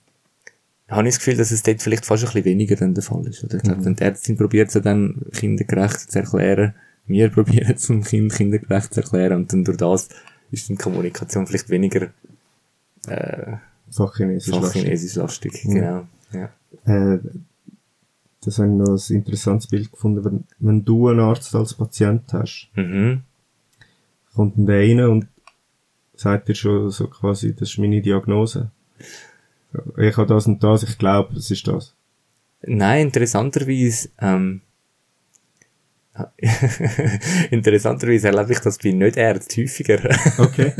habe ich das Gefühl, dass es dort vielleicht fast ein bisschen weniger dann der Fall ist. Oder ich glaube, die Ärztin probiert es ja dann kindergerecht zu erklären. Wir probieren es dem Kind kindergerecht zu erklären. Und dann durch das ist dann die Kommunikation vielleicht weniger, äh, Fachchinesisch. lastig. fachchinesisch lastig. Genau. Ja. Äh, das habe ich noch ein interessantes Bild gefunden. Wenn, wenn du einen Arzt als Patient hast, Mhm. kommt der rein und sagt dir schon so quasi, das ist meine Diagnose. Ich habe das und das, ich glaube, es ist das. Nein, interessanterweise, ähm, interessanterweise erlebe ich das bei Nicht-Ärzten häufiger. Okay.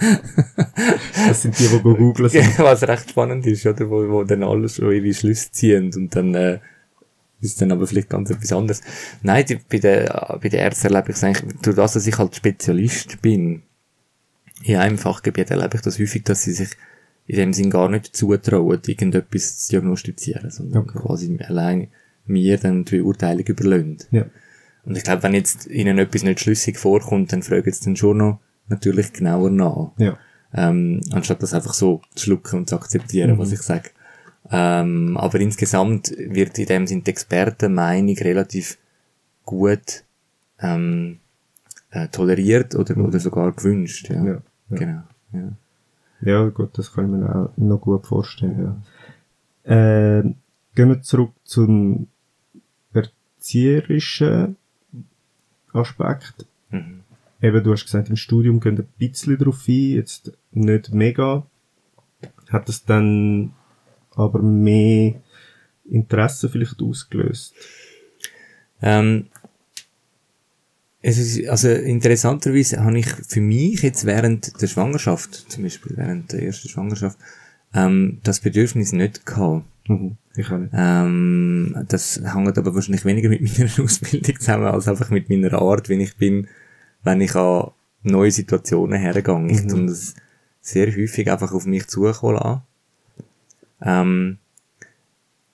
das sind die, die go googlen sind. Was recht spannend ist, oder? Wo, wo dann alle schon ihre Schlüsse ziehen und dann, äh, ist dann aber vielleicht ganz etwas anderes. Nein, die, bei den, bei den Ärzten erlebe ich es eigentlich, durch das, dass ich halt Spezialist bin, in einem Fachgebiet erlebe ich das häufig, dass sie sich in dem Sinn gar nicht zutrauen, irgendetwas zu diagnostizieren, sondern Okay. quasi allein mir dann die Beurteilung überlassen. Ja. Und ich glaube, wenn jetzt ihnen etwas nicht schlüssig vorkommt, dann fragen sie dann schon noch natürlich genauer nach. Ja. Ähm, anstatt das einfach so zu schlucken und zu akzeptieren, was ich sage. Ähm, aber insgesamt wird in dem Sinne die Expertenmeinung relativ gut ähm, äh, toleriert oder, oder sogar gewünscht. Ja, Ja, ja. genau. Ja. Ja, gut, das kann ich mir auch noch gut vorstellen, ja. Äh, gehen wir zurück zum erzieherischen Aspekt. Mhm. Eben, du hast gesagt, im Studium gehen ein bisschen drauf ein, jetzt nicht mega. Hat das dann aber mehr Interesse vielleicht ausgelöst? Ähm, es ist, also interessanterweise habe ich für mich jetzt während der Schwangerschaft, zum Beispiel während der ersten Schwangerschaft, ähm, das Bedürfnis nicht gehabt. Mhm. Ich auch nicht. Ähm, das hängt aber wahrscheinlich weniger mit meiner Ausbildung zusammen, als einfach mit meiner Art, wie ich bin, wenn ich an neue Situationen hergehe. Ich tue das sehr häufig einfach auf mich zukommen lassen. Ähm,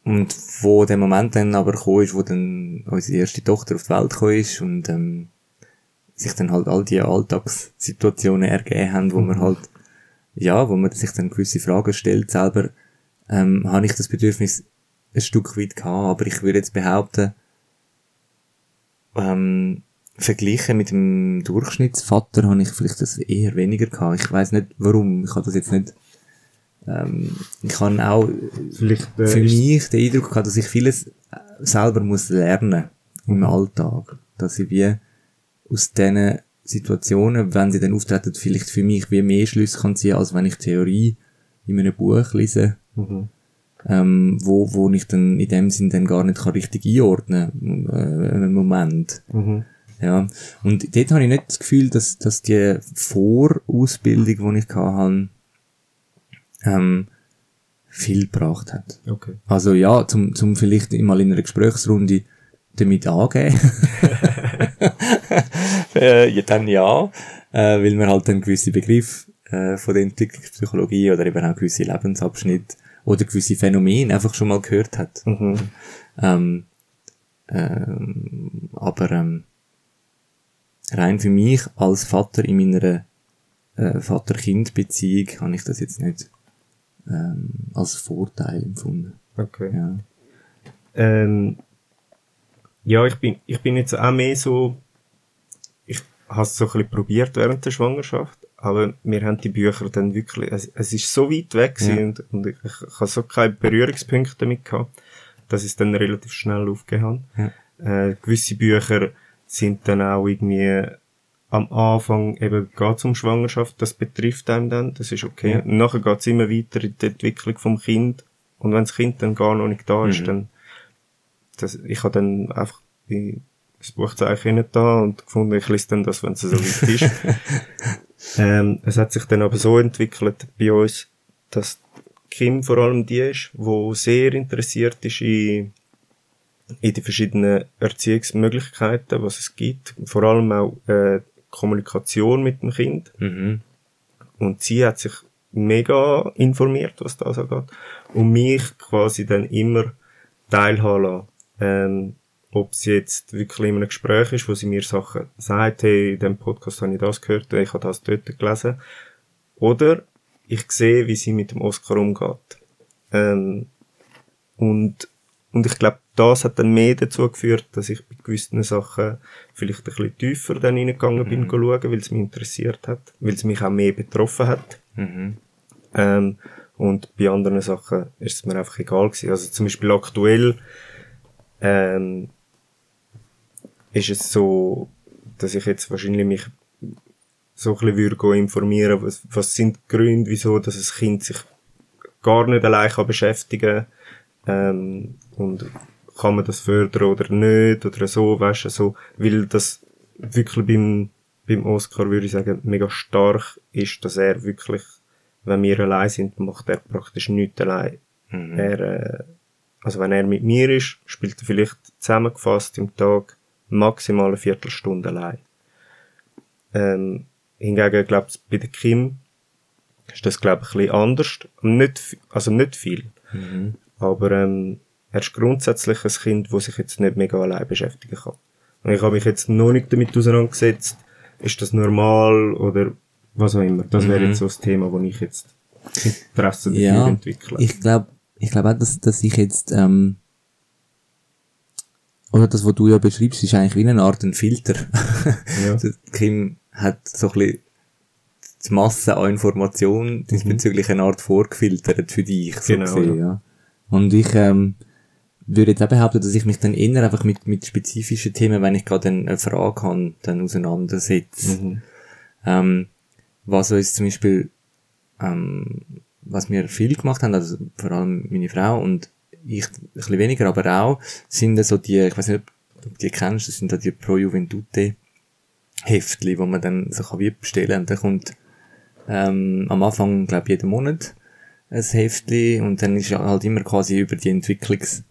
und wo der Moment dann aber gekommen ist, wo dann unsere erste Tochter auf die Welt gekommen ist und ähm, sich dann halt all die Alltagssituationen ergeben haben, wo man halt, ja, wo man sich dann gewisse Fragen stellt selber, ähm, habe ich das Bedürfnis ein Stück weit gehabt, aber ich würde jetzt behaupten, ähm, verglichen mit dem Durchschnittsvater habe ich vielleicht das eher weniger gehabt. Ich weiß nicht warum. Ich habe das jetzt nicht ähm, ich habe auch Vielleicht, äh, für mich den Eindruck gehabt, dass ich vieles äh, selber muss lernen im Alltag. Dass ich wie aus diesen Situationen, wenn sie dann auftreten, vielleicht für mich wie mehr Schlüsse kann ziehen, als wenn ich Theorie in einem Buch lese, Mhm. ähm, wo, wo ich dann in dem Sinn dann gar nicht kann richtig einordnen äh, einen Moment. Mhm. Ja. Und dort habe ich nicht das Gefühl, dass, dass die Vorausbildung, die ich hatte, ähm, viel gebracht hat. Okay. Also ja, zum, zum vielleicht mal in einer Gesprächsrunde damit angehen. äh, ja, dann ja, äh, weil man halt dann gewisse Begriffe äh, von der Entwicklungspsychologie oder eben auch gewisse Lebensabschnitte oder gewisse Phänomene einfach schon mal gehört hat. Mhm. Ähm, ähm, aber ähm, rein für mich als Vater in meiner äh, Vater-Kind-Beziehung habe ich das jetzt nicht ähm, als Vorteil empfunden. Okay. Ja. Ähm, ja, ich bin, ich bin jetzt auch mehr so, ich habe es so ein bisschen probiert während der Schwangerschaft, aber wir haben die Bücher dann wirklich, es, es ist so weit weg Ja. und, und ich, ich habe so keine Berührungspunkte damit gehabt, dass ich es dann relativ schnell aufgehört habe. Äh, gewisse Bücher sind dann auch irgendwie am Anfang eben geht's um Schwangerschaft, das betrifft einem dann, das ist okay. Ja. Und nachher geht's immer weiter in die Entwicklung vom Kind und wenn das Kind dann gar noch nicht da ist, Mhm. dann das, ich habe dann einfach die, das Buchzeichen nicht da und gefunden, ich lese dann das, wenn es so weit ist. ähm, es hat sich dann aber so entwickelt bei uns, dass Kim vor allem die ist, wo sehr interessiert ist in, in die verschiedenen Erziehungsmöglichkeiten, was es gibt. Vor allem auch äh, Kommunikation mit dem Kind. Mhm. Und sie hat sich mega informiert, was das angeht. Und mich quasi dann immer teilhaben lassen. Ähm, ob sie jetzt wirklich in einem Gespräch ist, wo sie mir Sachen sagt, hey, in dem Podcast habe ich das gehört, ich habe das dort gelesen. Oder ich sehe, wie sie mit dem Oscar umgeht. Ähm, und, und ich glaube, das hat dann mehr dazu geführt, dass ich bei gewissen Sachen vielleicht ein bisschen tiefer dann reingegangen bin, schauen, weil es mich interessiert hat, weil es mich auch mehr betroffen hat. Mhm. Ähm, und bei anderen Sachen ist es mir einfach egal gewesen. Also zum Beispiel aktuell ähm, ist es so, dass ich jetzt wahrscheinlich mich so ein bisschen würde informieren, was, was sind die Gründe, wieso, dass ein Kind sich gar nicht allein kann beschäftigen ähm, und kann man das fördern oder nicht oder so, weißt du, so, weil das wirklich beim, beim Oscar würde ich sagen, mega stark ist, dass er wirklich, wenn wir allein sind, macht er praktisch nichts allein. Mhm. Er, äh, also wenn er mit mir ist, spielt er vielleicht zusammengefasst im Tag maximal eine Viertelstunde allein. Ähm, hingegen, glaube ich, bei der Kim ist das, glaube ich, ein bisschen anders. Nicht, also nicht viel. Mhm. Aber ähm, er ist grundsätzlich ein Kind, das sich jetzt nicht mega allein beschäftigen kann. Und ich habe mich jetzt noch nicht damit auseinandergesetzt, ist das normal oder was auch immer. Das wäre Mhm. jetzt so das Thema, wo ich jetzt Interesse dafür Ja, entwickle. ich glaube, ich glaube auch, dass, dass ich jetzt, ähm, oder das, was du ja beschreibst, ist eigentlich wie eine Art ein Filter. Ja. Also, Kim hat so ein bisschen die Masse an Informationen diesbezüglich eine Art vorgefiltert für dich, so Genau, gesehen, ja. Und ich, ähm, würde jetzt auch behaupten, dass ich mich dann eher einfach mit, mit spezifischen Themen, wenn ich gerade eine Frage habe, dann auseinandersetze. Mhm. Ähm, was uns zum Beispiel, ähm, was wir viel gemacht haben, also vor allem meine Frau und ich ein bisschen weniger, aber auch, sind so die, ich weiß nicht, ob du die kennst, das sind da die Pro Juventute Heftli, wo man dann so kann wie bestellen und dann kommt ähm, am Anfang, glaube jeden Monat ein Heftli und dann ist ja halt immer quasi über die Entwicklungs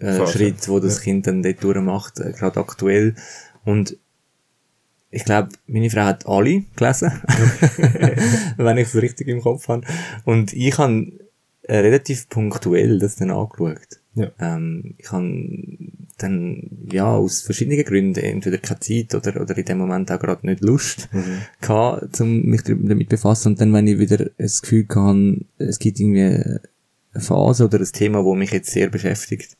äh. Schritt, wo das Kind dann dort durchmacht, äh, gerade aktuell. Und ich glaube, meine Frau hat alle gelesen, wenn ich es richtig im Kopf habe. Und ich habe äh, relativ punktuell das dann angeschaut. Ja. Ähm, ich habe dann, ja, aus verschiedenen Gründen, entweder keine Zeit oder, oder in dem Moment auch gerade nicht Lust gehabt, um mich damit befassen. Und dann, wenn ich wieder das Gefühl hatte, es gibt irgendwie eine Phase oder ein Thema, wo mich jetzt sehr beschäftigt,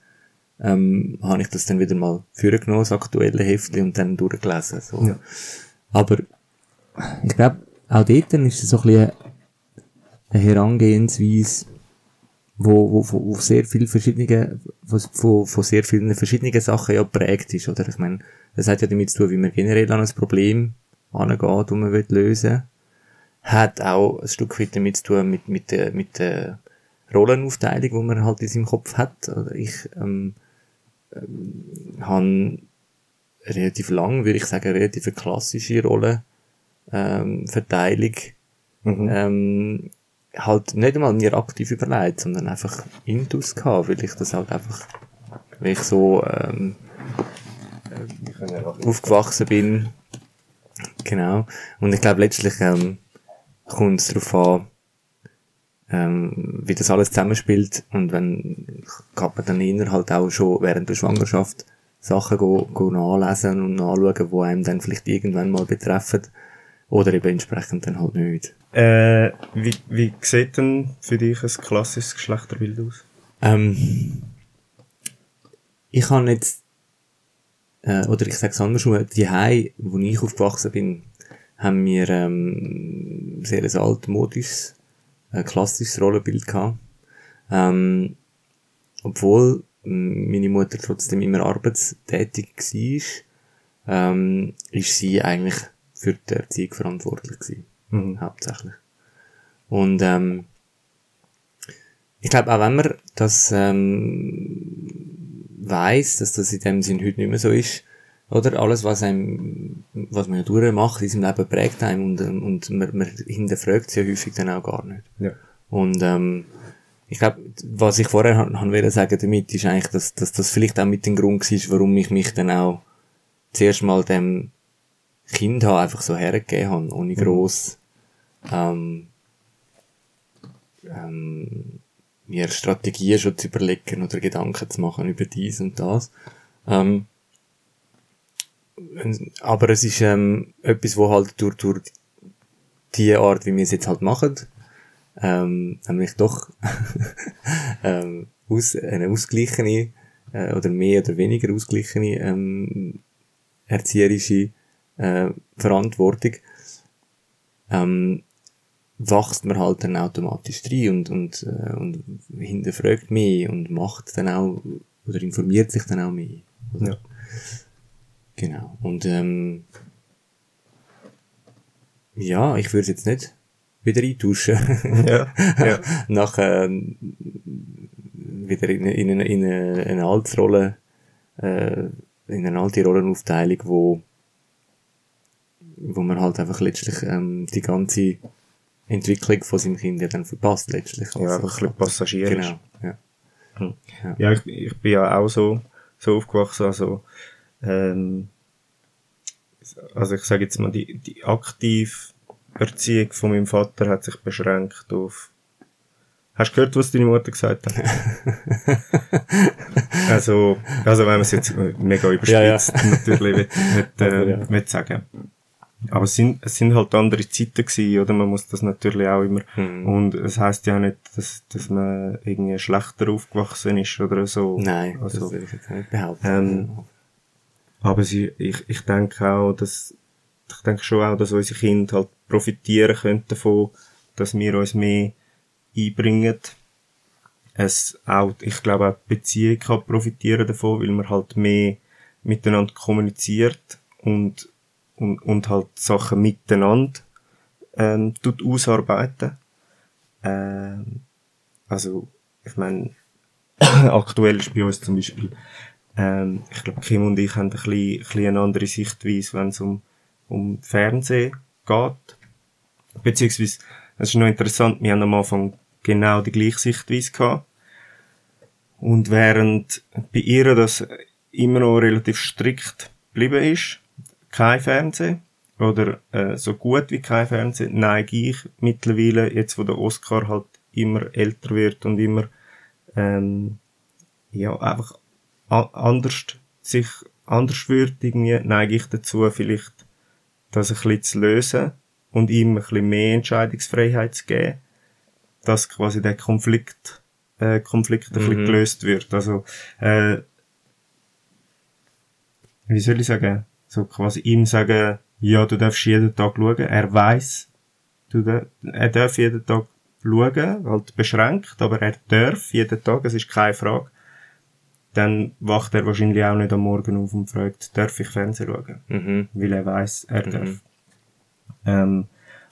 ähm, habe ich das dann wieder mal vorgenommen, das aktuelle Heftchen, und dann durchgelesen. So. Ja. Aber ich glaube, auch dort ist es so ein bisschen eine Herangehensweise, wo, wo, wo, wo sehr viel verschiedene, von, von sehr vielen verschiedenen Sachen ja prägt ist, oder? Ich meine, das hat ja damit zu tun, wie man generell an ein Problem angeht, das man will lösen Hat auch ein Stück weit damit zu tun, mit, mit der, mit der Rollenaufteilung, die man halt in seinem Kopf hat. Oder ich, ähm, ähm, habe relativ lang, würde ich sagen, relativ klassische Rolle, ähm, Verteilung, mhm. ähm, halt nicht einmal mir aktiv überlegt, sondern einfach Intus gehabt, weil ich das halt einfach, weil ich so ähm, äh, aufgewachsen bin. Genau. Und ich glaube, letztlich ähm, kommt es darauf an, ähm, wie das alles zusammenspielt und wenn kann man dann inner halt auch schon während der Schwangerschaft Sachen go, go nachlesen und nachschauen, die einem dann vielleicht irgendwann mal betreffen oder eben entsprechend dann halt nicht. Äh, wie, wie sieht denn für dich ein klassisches Geschlechterbild aus? Ähm, ich habe jetzt, äh, oder ich sage es andersrum, die Hei, wo ich aufgewachsen bin, haben wir ähm, sehr ein altmodisches, äh, klassisches Rollenbild gehabt. Ähm, obwohl meine Mutter trotzdem immer arbeitstätig war, ähm, ist sie eigentlich für die Erziehung verantwortlich gewesen mhm. hauptsächlich. Und ähm, ich glaube, auch wenn man das ähm, weiß, dass das in dem Sinn heute nicht mehr so ist, oder alles, was einem, was man ja durchmacht in seinem Leben, prägt einem und, ähm, und man, man hinterfragt es ja häufig dann auch gar nicht. Ja. Und ähm, ich glaube, was ich vorher han, han wollte sagen damit, ist eigentlich, dass, dass das vielleicht auch mit dem Grund war, warum ich mich dann auch zuerst mal dem Kind habe einfach so hergegeben habe, ohne mhm. gross ähm, ähm, mir Strategien schon zu überlegen oder Gedanken zu machen über dies und das. Ähm, aber es ist ähm, etwas, wo halt durch, durch die Art, wie wir es jetzt halt machen, ähm, nämlich doch ähm, aus, eine ausgleichene äh, oder mehr oder weniger ausgleichene ähm, erzieherische äh, Verantwortung, ähm, wächst man halt dann automatisch rein und, und, äh, und hinterfragt mehr und macht dann auch, oder informiert sich dann auch mehr. Oder? Ja. Genau. Und ähm, ja, ich würde jetzt nicht wieder eintauschen. ja, ja. Nach ähm, wieder in, in, eine, in eine, eine alte Rolle, äh, in eine alte Rollenaufteilung, wo wo man halt einfach letztlich ähm, die ganze Entwicklung von seinem Kind ja dann verpasst letztlich. Ja, also, einfach ein bisschen Passagier Genau, ja. Hm. Ja, ja ich, ich bin ja auch so, so aufgewachsen, also, ähm, also ich sage jetzt mal, die, die aktive Erziehung von meinem Vater hat sich beschränkt auf Hast du gehört, was deine Mutter gesagt hat? also, also wenn man es jetzt mega überspitzt ja, ja. natürlich mit, mit, äh, ja. mit sagen. Aber es sind, es sind halt andere Zeiten gewesen, oder? Man muss das natürlich auch immer, mhm. und es heisst ja nicht, dass, dass man irgendwie schlechter aufgewachsen ist oder so. Nein, also, das will ich jetzt nicht behaupten. Ähm, aber sie, ich, ich denke auch, dass, ich denke schon auch, dass unsere Kinder halt profitieren könnten davon, dass wir uns mehr einbringen. Es auch, ich glaube auch die Beziehung kann profitieren davon, weil man halt mehr miteinander kommuniziert und und, und halt Sachen miteinander ähm, tut ausarbeiten. Ähm, also, ich meine, aktuell ist bei uns zum Beispiel, ähm, ich glaube, Kim und ich haben ein bisschen, ein bisschen eine andere Sichtweise, wenn es um, um Fernsehen geht. Beziehungsweise, es ist noch interessant, wir haben am Anfang genau die gleiche Sichtweise gehabt. Und während bei ihr das immer noch relativ strikt geblieben ist, kein Fernsehen oder äh, so gut wie kein Fernsehen neige ich mittlerweile, jetzt wo der Oscar halt immer älter wird und immer ähm, ja einfach anders sich anders wird irgendwie, neige ich dazu vielleicht das ein bisschen zu lösen und ihm ein bisschen mehr Entscheidungsfreiheit zu geben, dass quasi der Konflikt äh, Konflikt ein bisschen mhm. gelöst wird. Also äh, wie soll ich sagen? So quasi ihm sagen, ja, du darfst jeden Tag schauen. Er weiß, du, er darf jeden Tag schauen, halt beschränkt, aber er darf jeden Tag, es ist keine Frage, dann wacht er wahrscheinlich auch nicht am Morgen auf und fragt, darf ich Fernsehen schauen? Mhm. Weil er weiß, er darf. Mhm. Ähm,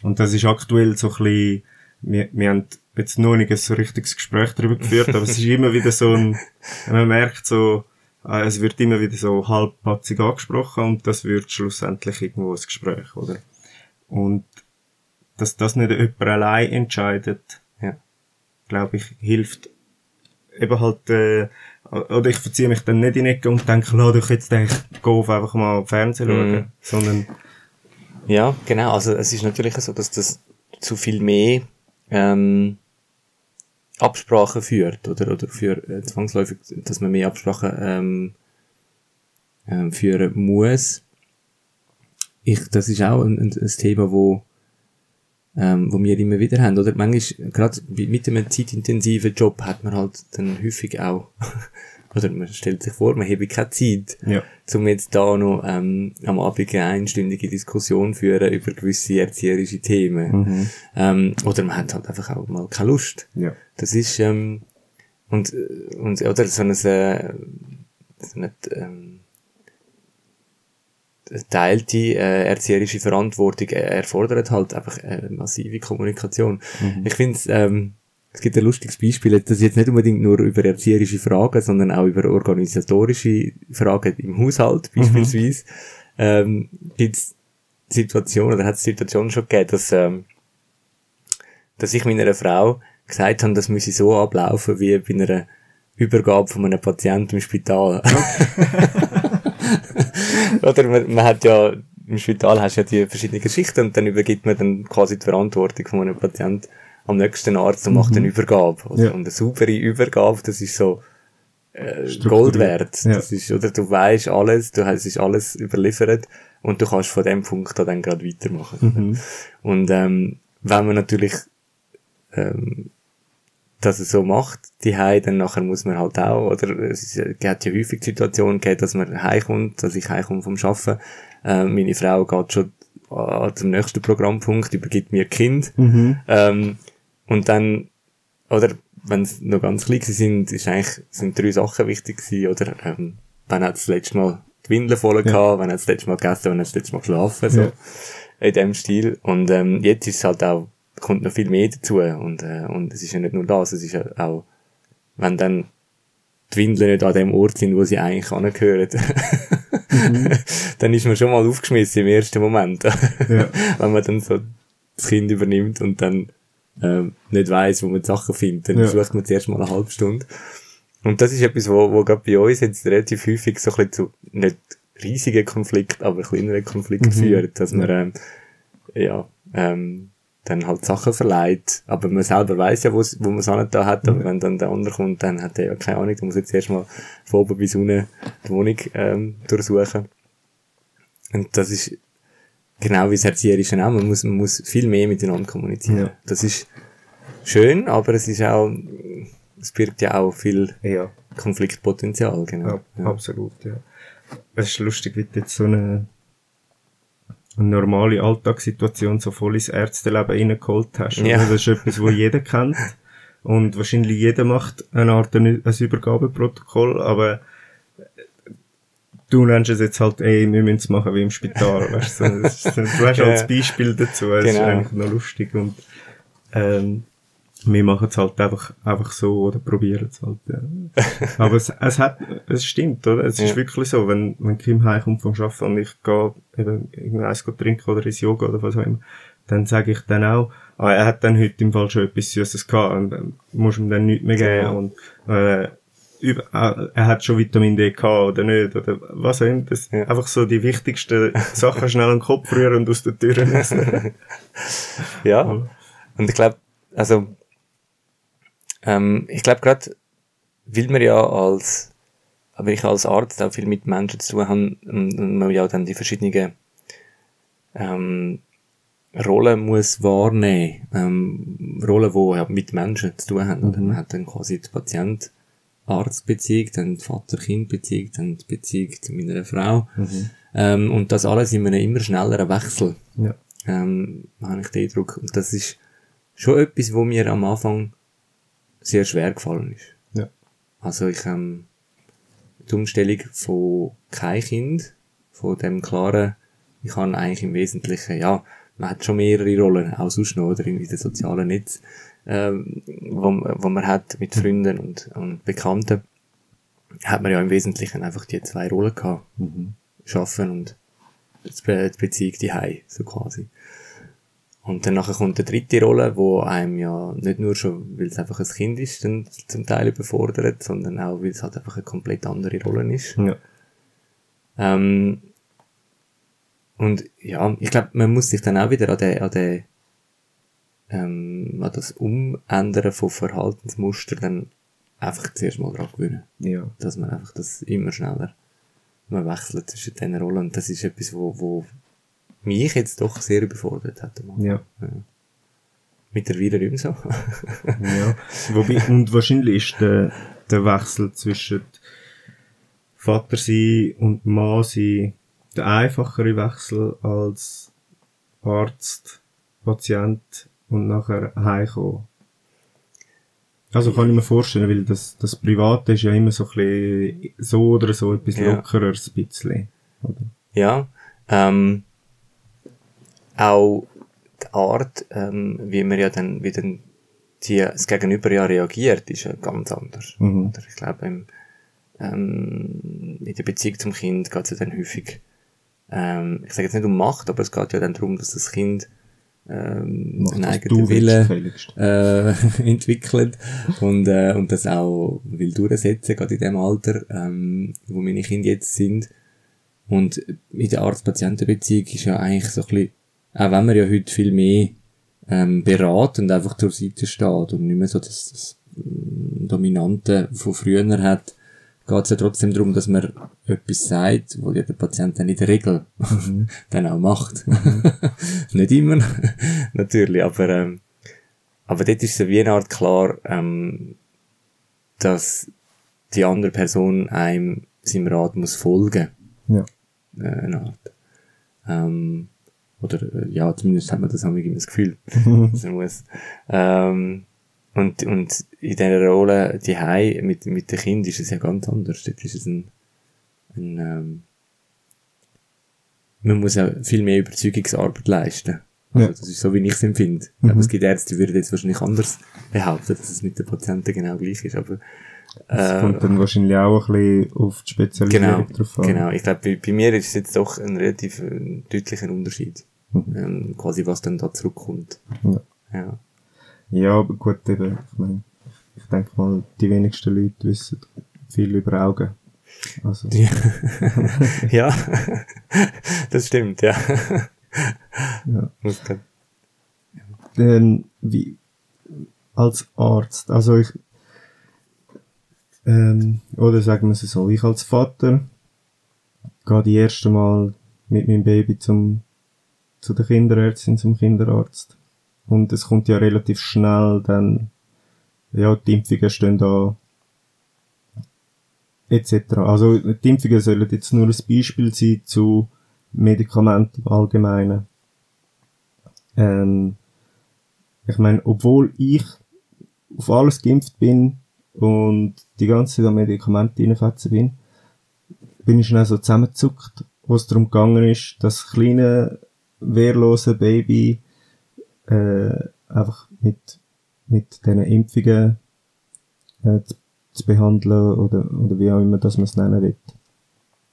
und das ist aktuell so ein bisschen, wir, wir haben jetzt noch nicht ein so richtiges Gespräch darüber geführt, aber es ist immer wieder so ein, man merkt so, äh, es wird immer wieder so halbpatzig angesprochen und das wird schlussendlich irgendwo ein Gespräch, oder? Und dass das nicht jemand allein entscheidet, Ja. glaube ich, hilft eben halt, äh, oder ich verziehe mich dann nicht in die Ecke und denke, lass doch jetzt denk, geh auf einfach mal Fernsehen schauen, Mhm. sondern, Ja, genau. Also es ist natürlich so, dass das zu viel mehr ähm, Absprachen führt oder oder für äh, zwangsläufig, dass man mehr Absprachen ähm, ähm, führen muss. Ich, das ist auch ein, ein, ein Thema, wo ähm, wo wir immer wieder haben, oder? Manchmal, gerade mit einem zeitintensiven Job hat man halt dann häufig auch, oder man stellt sich vor, man habe keine Zeit, ja, um jetzt da noch ähm, am Abend eine einstündige Diskussion führen über gewisse erzieherische Themen. mhm. Ähm, oder man hat halt einfach auch mal keine Lust. ja, Das ist, ähm, und, äh, und, oder so eine, äh, so eine ähm, teilte äh, erzieherische Verantwortung äh, erfordert halt einfach äh, massive Kommunikation. Ich finde ähm, es gibt ein lustiges Beispiel, das ist jetzt nicht unbedingt nur über erzieherische Fragen, sondern auch über organisatorische Fragen im Haushalt beispielsweise. Ähm, gibt es Situationen, oder hat es Situationen schon gegeben, dass, ähm, dass ich meiner Frau gesagt habe, das müsse so ablaufen wie bei einer Übergabe von einem Patienten im Spital. Oder man, man hat ja, im Spital hast du ja die verschiedenen Geschichten und dann übergibt man dann quasi die Verantwortung von einem Patienten am nächsten Arzt und macht eine Übergabe. Oder? Ja. Und eine saubere Übergabe, das ist so äh. Gold wert. Ja. Das ist, oder du weißt alles, du hast ist alles überliefert und du kannst von dem Punkt an dann gerade weitermachen. Mhm. Und ähm, wenn man natürlich ähm, das so macht, die dann nachher muss man halt auch, oder? Es ist, hat ja häufig die Situation dass man heimkommt, dass ich heimkomme vom Arbeiten, äh, meine Frau geht schon äh, zum nächsten Programmpunkt, übergibt mir Kind, Mhm. ähm, und dann, oder wenn es noch ganz klein sind, ist eigentlich, sind drei Sachen wichtig gewesen, oder? Ähm, wann hat das letzte Mal die Windeln voll gehabt, wann hat das letzte Mal gegessen, wann hat das letzte Mal geschlafen, so, Ja. in dem Stil. Und ähm, jetzt ist es halt auch, kommt noch viel mehr dazu und, äh, und es ist ja nicht nur das, es ist ja auch, wenn dann die Windeln nicht an dem Ort sind, wo sie eigentlich angehören, dann ist man schon mal aufgeschmissen im ersten Moment. Ja. wenn man dann so das Kind übernimmt und dann ähm, nicht weiss, wo man die Sachen findet, dann Ja. sucht man zuerst mal eine halbe Stunde. Und das ist etwas, wo, wo gerade bei uns jetzt relativ häufig so ein bisschen zu, nicht riesigen Konflikt, aber kleineren Konflikt Mhm. führt, dass man, ähm, ja, ähm, dann halt Sachen verleiht, aber man selber weiß ja, wo's, wo man es nicht da hat, aber wenn dann der andere kommt, dann hat er ja keine Ahnung, dann muss jetzt erstmal von oben bis unten die Wohnung ähm, durchsuchen. Und das ist genau wie das Erzieherische auch, man muss, man muss viel mehr miteinander kommunizieren. Ja. Das ist schön, aber es ist auch, es birgt ja auch viel Ja, Konfliktpotenzial, genau. ja, absolut, ja. Es ist lustig, wie du jetzt so eine, eine normale Alltagssituation so voll ins Ärzteleben reingeholt hast. Ja. oder? Das ist etwas, was jeder kennt. Und wahrscheinlich jeder macht eine Art ein, Übergabeprotokoll, aber du nennst es jetzt halt, ey, wir müssen es machen wie im Spital, weißt du, das ist, du hast Ja. als Beispiel dazu, es ist Genau. eigentlich noch lustig und, ähm, wir machen es halt einfach, einfach so oder probieren es halt, ja. Aber es, es hat, es stimmt, oder? Es ist Ja. wirklich so, wenn, wenn Kim heimkommt vom Arbeiten und ich gehe eben irgendwas trinken oder ins Yoga oder was auch immer, dann sage ich dann auch, ah, er hat dann heute im Fall schon etwas Süßes gehabt und dann musst du ihm dann nichts mehr geben Genau. und, äh, über, äh, er hat schon Vitamin D gehabt oder nicht, oder was auch immer. Das, Ja. Einfach so die wichtigsten Sachen schnell an den Kopf rühren und aus der Tür raus. Ja. Und ich glaube, also, ähm, ich glaube gerade, weil wir ja als, aber ich als Arzt auch viel mit Menschen zu tun habe und man ja dann die verschiedenen ähm, Rollen muss wahrnehmen, ähm, Rollen, die ja mit Menschen zu tun haben. Oder man hat dann quasi die Patient-Arzt-Beziehung, dann die Vater-Kind-Beziehung, dann die Beziehung zu meiner Frau. Ähm, und das alles in einem immer schnelleren Wechsel ja. ähm, habe ich den Eindruck. Und das ist schon etwas, wo mir am Anfang sehr schwer gefallen ist. Ja. Also ich, ähm, die Umstellung von kein Kind, von dem klaren, ich habe eigentlich im Wesentlichen, ja, man hat schon mehrere Rollen, auch sonst noch, oder in den sozialen Netz, ähm, wo, wo man hat mit Freunden und, und Bekannten, hat man ja im Wesentlichen einfach die zwei Rollen gehabt. Mhm. Schaffen und die Be- die Beziehung die so quasi. Und dann nachher kommt eine dritte Rolle, wo einem ja nicht nur schon, weil es einfach ein Kind ist, dann zum Teil überfordert, sondern auch, weil es halt einfach eine komplett andere Rolle ist. Ja. Ähm, und ja, ich glaube, man muss sich dann auch wieder an den, an den, ähm, an das Umändern von Verhaltensmuster dann einfach zuerst mal dran gewöhnen. Ja. Dass man einfach das immer schneller, man wechselt zwischen diesen Rollen und das ist etwas, wo, wo mich jetzt doch sehr überfordert hat. Anfang. Ja. Mittlerweile nicht mehr so. ja. Wobei, und wahrscheinlich ist der, der Wechsel zwischen Vater sein und Mann sein der einfachere Wechsel als Arzt, Patient und nachher heimkommen. Also kann ich mir vorstellen, weil das, das Private ist ja immer so ein bisschen so oder so etwas Ja. lockeres, ein bisschen. Oder? Ja, ähm, auch die Art, ähm, wie man ja dann, wie dann die, das Gegenüber ja reagiert, ist ja ganz anders. Mhm. Oder ich glaube, im, ähm, in der Beziehung zum Kind geht es ja dann häufig, ähm, ich sage jetzt nicht um Macht, aber es geht ja dann darum, dass das Kind ähm, Macht, einen eigenen Willen äh, entwickelt und, äh, und das auch will durchsetzen, gerade in dem Alter, ähm, wo meine Kinder jetzt sind. Und in der Arzt-Patienten-Beziehung ist ja eigentlich so ein bisschen, auch wenn man ja heute viel mehr ähm, beraten und einfach zur Seite steht und nicht mehr so das, das mm, Dominante von früher hat, geht es ja trotzdem darum, dass man etwas sagt, wo ja der Patient dann in der Regel dann auch macht. Nicht immer, natürlich, aber, ähm, aber dort ist so wie eine Art klar, ähm, dass die andere Person einem seinem Rat muss folgen Ja. äh, eine Art. Ähm, oder, äh, ja, zumindest hat man das immer das Gefühl, dass er muss. Ähm, und, und in dieser Rolle, die Hei mit, mit den Kindern ist es ja ganz anders. Dort ist es ein, ein ähm, man muss ja viel mehr Überzeugungsarbeit leisten. Also, Ja. das ist so, wie ich es empfinde. Ich glaube, es gibt Ärzte, die würden jetzt wahrscheinlich anders behaupten, dass es mit den Patienten genau gleich ist, aber, Das äh, kommt dann wahrscheinlich auch ein bisschen auf die Spezialisierung Genau, drauf an. genau. Ich glaube, bei, bei mir ist es jetzt doch ein relativ äh, deutlicher Unterschied. Mhm. Ähm, quasi, was dann da zurückkommt. Ja. Ja. Ja, aber gut, eben, ich meine, ich denke mal, die wenigsten Leute wissen viel über Augen. Also, Ja, ja. das stimmt, ja. ja. Muss grad- Ähm, wie, als Arzt, also ich, ähm, oder sagen wir es so, ich als Vater gehe die erste Mal mit meinem Baby zum, zu der Kinderärztin, zum Kinderarzt. Und es kommt ja relativ schnell dann, ja, die Impfungen stehen da, etc. Also, die Impfungen sollen jetzt nur ein Beispiel sein zu Medikamenten im Allgemeinen. Ähm, ich meine, obwohl ich auf alles geimpft bin und die ganze Zeit an Medikamente reinfetzen bin, bin ich schnell so zusammengezuckt, wo es darum gegangen ist, das kleine, wehrlose Baby äh, einfach mit, mit diesen Impfungen äh, zu, zu behandeln oder, oder wie auch immer das man es nennen will.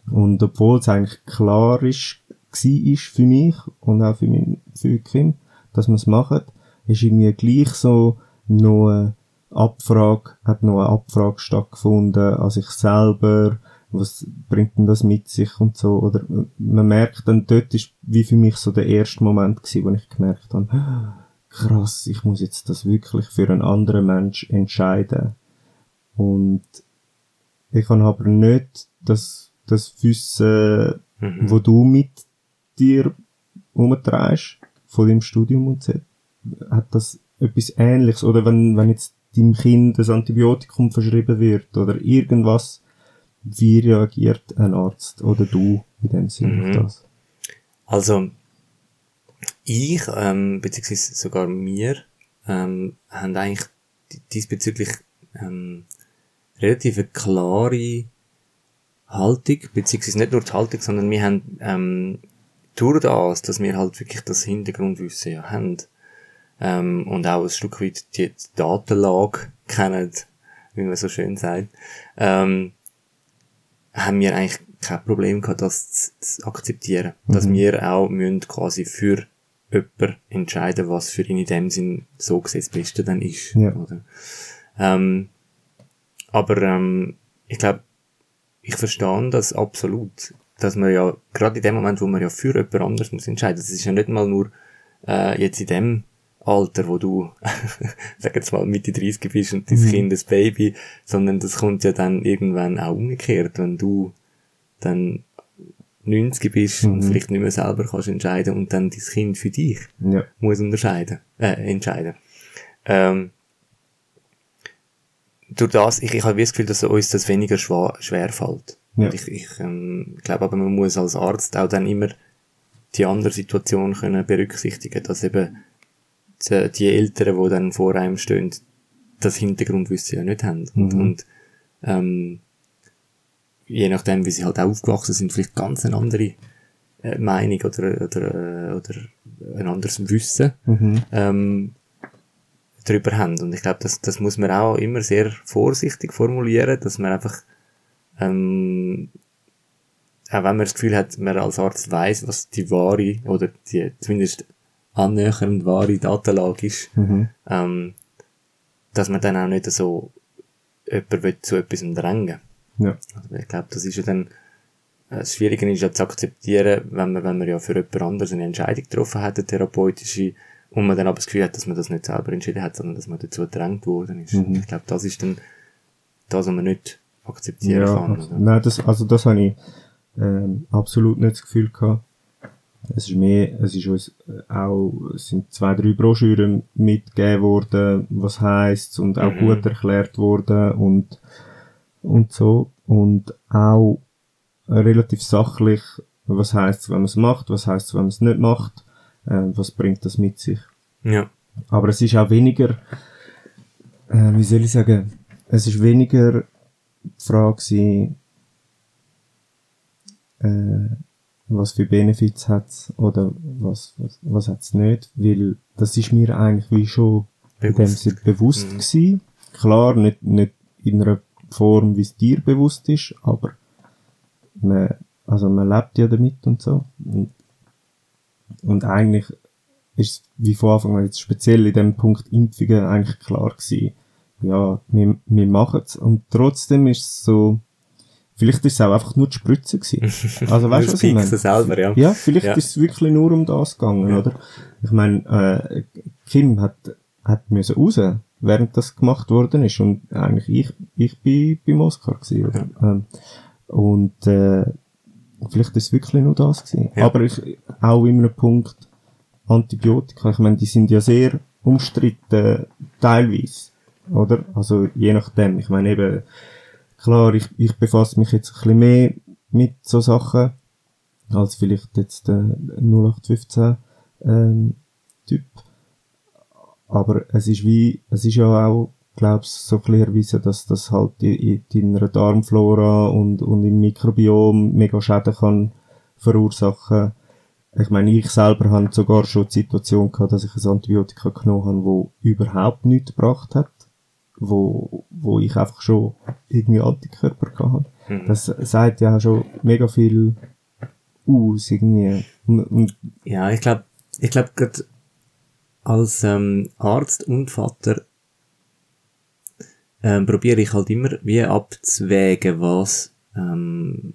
Und obwohl es eigentlich klar ist, gsi ist für mich und auch für, mein, für Kim, dass wir es machen, ist irgendwie gleich so noch eine Abfrage, hat noch eine Abfrage stattgefunden an sich selber, was bringt denn das mit sich und so, oder man merkt dann, dort ist wie für mich so der erste Moment gewesen, wo ich gemerkt habe, krass, ich muss jetzt das wirklich für einen anderen Mensch entscheiden. Und ich habe aber nicht das, das Wissen, Mhm. wo du mit dir umtreibst, von deinem Studium und so, hat das etwas Ähnliches, oder wenn, wenn jetzt deinem Kind ein Antibiotikum verschrieben wird, oder irgendwas, wie reagiert ein Arzt, oder du, in dem Sinne Mhm. auf das? Also, ich, ähm, beziehungsweise sogar mir, ähm, haben eigentlich diesbezüglich ähm, relativ eine klare Haltung, beziehungsweise nicht nur die Haltung, sondern wir haben ähm, durch das, dass wir halt wirklich das Hintergrundwissen ja haben ähm, und auch ein Stück weit die Datenlage kennen, wie man so schön sagt, ähm, haben wir eigentlich kein Problem gehabt, das zu, zu akzeptieren. Mhm. Dass wir auch müssen quasi für jemanden entscheiden, was für ihn in dem Sinn so gesehen das Beste dann ist. Ja. Oder? Ähm, aber ähm, ich glaube, ich verstehe das absolut, dass man ja, gerade in dem Moment, wo man ja für jemand anderes muss entscheiden, das ist ja nicht mal nur äh, jetzt in dem Alter, wo du, sag jetzt mal, Mitte 30 bist und dein mhm. Kind ein Baby, sondern das kommt ja dann irgendwann auch umgekehrt, wenn du dann 90 bist mhm. und vielleicht nicht mehr selber kannst entscheiden und dann dein Kind für dich ja. muss unterscheiden, äh, entscheiden. Ähm, durch das, ich, ich habe das Gefühl, dass uns das weniger schwer, schwer fällt. Ja. ich, ich ähm, glaube aber, man muss als Arzt auch dann immer die andere Situation können berücksichtigen, dass eben die, die Eltern, die dann vor einem stehen, das Hintergrundwissen ja nicht haben. Und, mhm. und ähm, je nachdem, wie sie halt auch aufgewachsen sind, vielleicht ganz eine andere äh, Meinung oder, oder, äh, oder ein anderes Wissen mhm. ähm, darüber haben. Und ich glaube, das, das muss man auch immer sehr vorsichtig formulieren, dass man einfach, ähm, auch wenn man das Gefühl hat, man als Arzt weiß, was die wahre oder die zumindest annähernd wahre Datenlage ist, mhm. ähm, dass man dann auch nicht so jemanden zu etwas drängen ja. Also ich glaube, das ist ja dann, äh, das Schwierige ist ja zu akzeptieren, wenn man, wenn man ja für jemand anderes eine Entscheidung getroffen hat, eine therapeutische, und man dann aber das Gefühl hat, dass man das nicht selber entschieden hat, sondern dass man dazu gedrängt worden ist. Mhm. Ich glaube, das ist dann das, was man nicht akzeptieren ja, kann. Also, nein, das, also das habe ich ähm, absolut nicht das Gefühl gehabt. Es ist mehr, es ist uns äh, auch, es sind zwei, drei Broschüren mitgegeben worden, was heisst und auch mhm. gut erklärt worden und und so. Und auch relativ sachlich, was heißt wenn man es macht, was heißt wenn man es nicht macht, äh, was bringt das mit sich. Ja. Aber es ist auch weniger, äh, wie soll ich sagen, es ist weniger die Frage äh, was für Benefits hat oder was, was, was hat es nicht, weil das ist mir eigentlich wie schon bewusst, in dem bewusst mhm. gewesen. Klar, nicht, nicht in einer Form, wie es dir bewusst ist, aber man, also man lebt ja damit und so. Und, und eigentlich ist wie von Anfang an jetzt speziell in dem Punkt Impfungen eigentlich klar gewesen. Ja, wir, wir machen es. Und trotzdem ist es so, vielleicht ist es auch einfach nur die Spritze gewesen. Also weißt du, was ich meine? selber, ja. Ja, vielleicht ja. ist es wirklich nur um das gegangen, ja. oder? Ich meine, äh, Kim hat, hat müssen raus während das gemacht worden ist. Und eigentlich ich, ich bin bei Moskau gewesen, oder? Ja. Ähm, und, äh, vielleicht ist es wirklich nur das gewesen. Aber ich, auch in einem Punkt Antibiotika, ich meine, die sind ja sehr umstritten, teilweise. Oder? Also, je nachdem. Ich meine eben, klar, ich, ich befasse mich jetzt ein bisschen mehr mit so Sachen, als vielleicht jetzt der 0815, ähm, Typ. Aber es ist wie, es ist ja auch, glaubst so klar erwiesen, dass das halt in, in deiner Darmflora und, und im Mikrobiom mega Schäden kann verursachen. Ich meine, ich selber habe sogar schon die Situation gehabt, dass ich ein Antibiotika genommen habe, wo überhaupt nichts gebracht hat. Wo, wo ich einfach schon irgendwie Antikörper gehabt habe. Mhm. Das sagt ja schon mega viel aus, irgendwie. Und, und ja, ich glaube, ich glaube, als ähm, Arzt und Vater ähm, probiere ich halt immer wie abzuwägen, was ähm,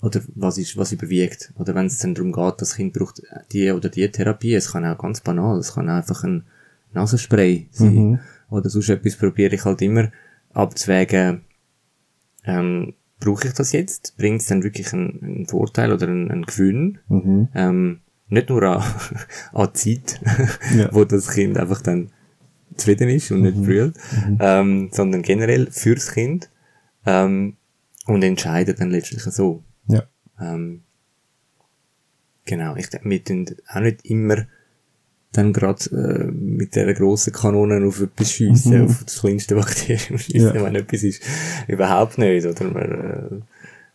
oder was ist, was überwiegt. Oder wenn es dann darum geht, das Kind braucht die oder die Therapie, es kann auch ganz banal, es kann einfach ein Nasenspray sein. Mhm. Oder sonst etwas probiere ich halt immer abzuwägen, ähm, brauche ich das jetzt? Bringt es dann wirklich einen, einen Vorteil oder einen, einen Gewinn? Mhm. Ähm, nicht nur an, an Zeit, ja. wo das Kind einfach dann zufrieden ist und nicht mhm. brüllt, mhm. ähm, sondern generell fürs Kind ähm, und entscheidet dann letztlich so. Ja. Ähm, genau, ich denke, wir tun auch nicht immer dann gerade äh, mit der grossen Kanone auf etwas schiessen, Mhm. auf das kleinste Bakterium schiessen, Ja. wenn etwas ist. Überhaupt nicht, oder? Man, äh,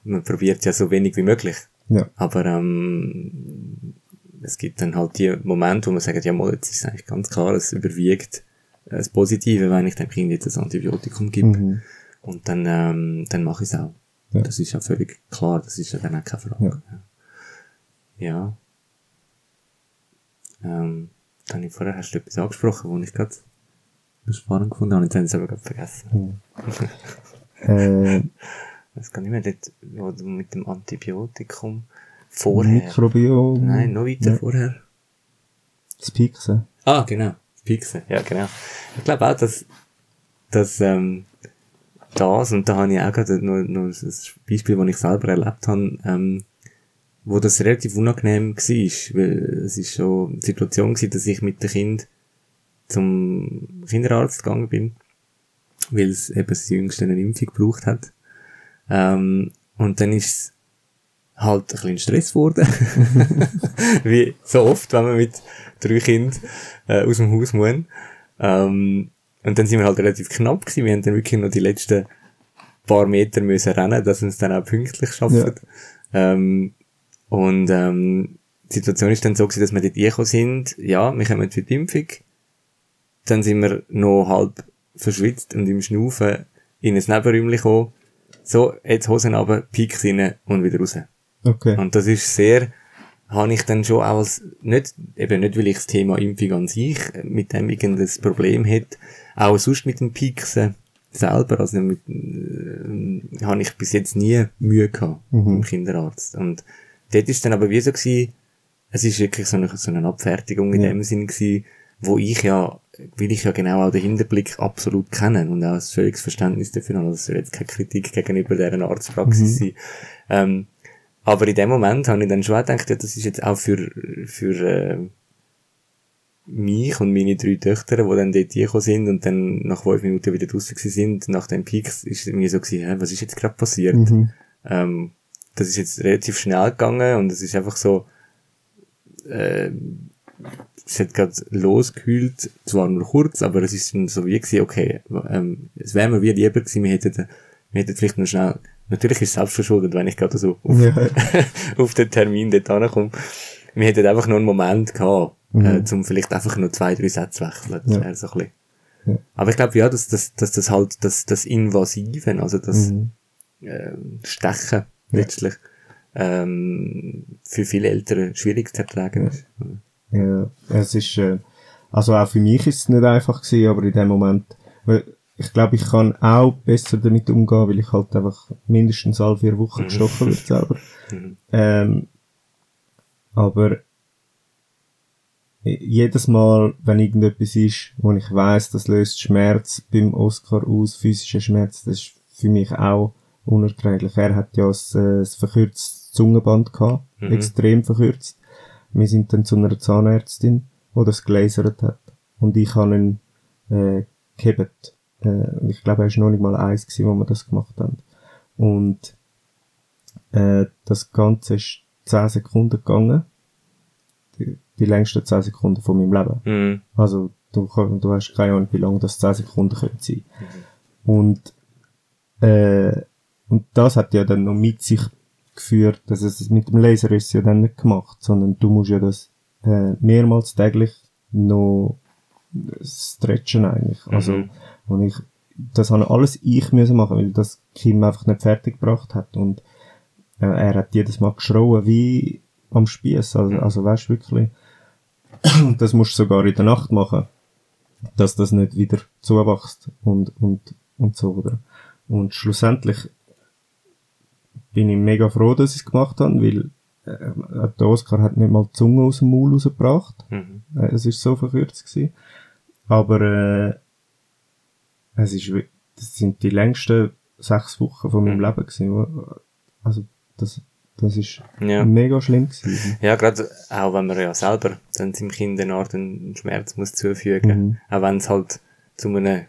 man probiert ja so wenig wie möglich. Ja. Aber ähm, es gibt dann halt die Momente, wo man sagt, ja mal, jetzt ist eigentlich ganz klar, es überwiegt äh, das Positive, wenn ich dem Kind jetzt ein Antibiotikum gebe. Mhm. Und dann, ähm, dann mache ich es auch. Ja. Das ist ja völlig klar, das ist ja dann auch keine Frage. Ja. Ähm, dann habe ich vorher hast du etwas angesprochen, wo ich gerade spannend gefunden habe, jetzt habe ich es aber gerade vergessen. Äh, Das kann nicht mehr dort, wo du mit dem Antibiotikum vorher. Mikrobiom. Nein, noch weiter Ja. vorher. Das Pixen. Ah, genau. Pixel, ja, genau. Ich glaube auch, dass, dass, ähm, das, und da habe ich auch gerade noch, noch ein Beispiel, das ich selber erlebt habe, ähm, wo das relativ unangenehm war, weil es ist schon die Situation gewesen, dass ich mit dem Kind zum Kinderarzt gegangen bin, weil es eben das Jüngste eine Impfung gebraucht hat. Ähm, und dann ist es halt ein bisschen Stress geworden. Wie so oft, wenn man mit drei Kindern äh, aus dem Haus muss. Ähm, und dann sind wir halt relativ knapp gewesen. Wir haben dann wirklich noch die letzten paar Meter müssen rennen, dass wir es dann auch pünktlich schaffen. Ähm, und ähm, die Situation ist dann so gewesen, dass wir dort reingekommen sind. Ja, wir kommen für die Impfung. Dann sind wir noch halb verschwitzt und im Schnaufen in ein Nebenräumchen gekommen. So, jetzt Hosen runter, Peaks rein und wieder raus. Okay. Und das ist sehr, habe ich dann schon auch als, nicht, eben nicht, weil ich das Thema Impfung an sich äh, mit dem irgendein Problem hätte, auch sonst mit dem Pieksen selber, also mit, äh, habe ich bis jetzt nie Mühe gehabt im Kinderarzt. Und dort ist dann aber wie so gewesen, es ist wirklich so eine, so eine Abfertigung in Ja. dem Sinn gewesen, wo ich ja, will ich ja genau auch den Hinterblick absolut kennen und auch ein völliges Verständnis dafür habe. Das soll jetzt keine Kritik gegenüber deren Arztpraxis sein. Ähm, aber in dem Moment habe ich dann schon gedacht, ja, das ist jetzt auch für, für äh, mich und meine drei Töchter, die dann dort gekommen sind und dann nach fünf Minuten wieder gewesen sind, nach dem Peaks, ist es irgendwie so gewesen, hä, was ist jetzt gerade passiert? Mhm. Ähm, das ist jetzt relativ schnell gegangen und es ist einfach so, äh, es hat gerade losgekühlt, zwar nur kurz, aber es ist so wie gewesen, okay, ähm, es wäre mir wie lieber gewesen, wir hätten, wir hätten vielleicht noch schnell, natürlich ist es selbstverschuldet, wenn ich gerade so auf, Ja. auf den Termin dort ankomme. Wir hätten einfach noch einen Moment gehabt, äh, zum vielleicht einfach noch zwei, drei Sätze wechseln. Das Ja. wäre so ein bisschen. Ja. Aber ich glaube, ja, dass, dass, dass das halt, das, das Invasive, also das, Mhm. ähm, Stechen, letztlich, ähm, für viele Eltern schwierig zu ertragen ist. Ja, es ist, äh, also auch für mich ist es nicht einfach gewesen, aber in dem Moment, ich glaube, ich kann auch besser damit umgehen, weil ich halt einfach mindestens alle vier Wochen gestochen wird selber. Mhm. Ähm, aber jedes Mal, wenn irgendetwas ist, wo ich weiß, das löst Schmerz beim Oscar aus, physischer Schmerz, das ist für mich auch unerträglich. Er hat ja ein, äh, ein verkürztes Zungenband gehabt, Mhm. extrem verkürzt. Wir sind dann zu einer Zahnärztin, die das gelasert hat. Und ich habe ihn äh, gehebt. Äh, ich glaube, er war noch nicht mal eins, gewesen, wo wir das gemacht haben. Und äh, das Ganze ist 10 Sekunden gegangen. Die, die längsten 10 Sekunden von meinem Leben. Mhm. Also, du, du hast keine Ahnung, wie lange das 10 Sekunden können sein. Und, äh, und das hat ja dann noch mit sich geführt, dass es mit dem Laser ist ja dann nicht gemacht, sondern du musst ja das äh, mehrmals täglich noch stretchen eigentlich. Also, Mhm. und ich, das habe alles ich müssen machen, weil das Kim einfach nicht fertig gebracht hat und äh, er hat jedes Mal geschrauen wie am Spieß, also, also weißt wirklich, das musst du sogar in der Nacht machen, dass das nicht wieder zuwächst und, und, und so, oder? Und schlussendlich bin ich mega froh, dass ich es gemacht habe, weil äh, der Oscar hat nicht mal die Zunge aus dem Maul rausgebracht. Mhm. Äh, es ist so verkürzt gewesen. Aber äh, es ist, das sind die längsten sechs Wochen von meinem Mhm. Leben gewesen. Also das, das ist Ja. mega schlimm gewesen. Ja, gerade auch wenn man ja selber dann seinem Kind eine Art einen Schmerz muss zufügen, Mhm. auch wenn es halt zu einem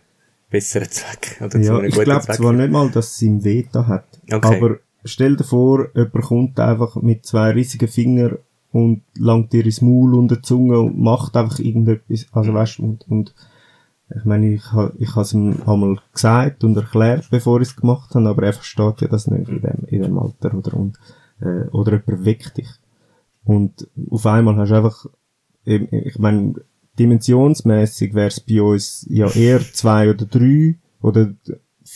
besseren Zweck oder zu Ja, einem ich guten glaube Zweck zwar nicht mal, dass es ihm weh da hat. Okay. Aber stell dir vor, jemand kommt einfach mit zwei riesigen Fingern und langt dir ins Maul und die Zunge und macht einfach irgendetwas, also weißt und, und ich meine, ich ich has ihm einmal gesagt und erklärt, bevor ich es gemacht habe, aber er versteht ja das nicht in dem, in dem Alter, oder, und, äh, oder jemand weckt dich. Und auf einmal hast du einfach, ich, ich meine, dimensionsmäßig wäre es bei uns ja eher zwei oder drei, oder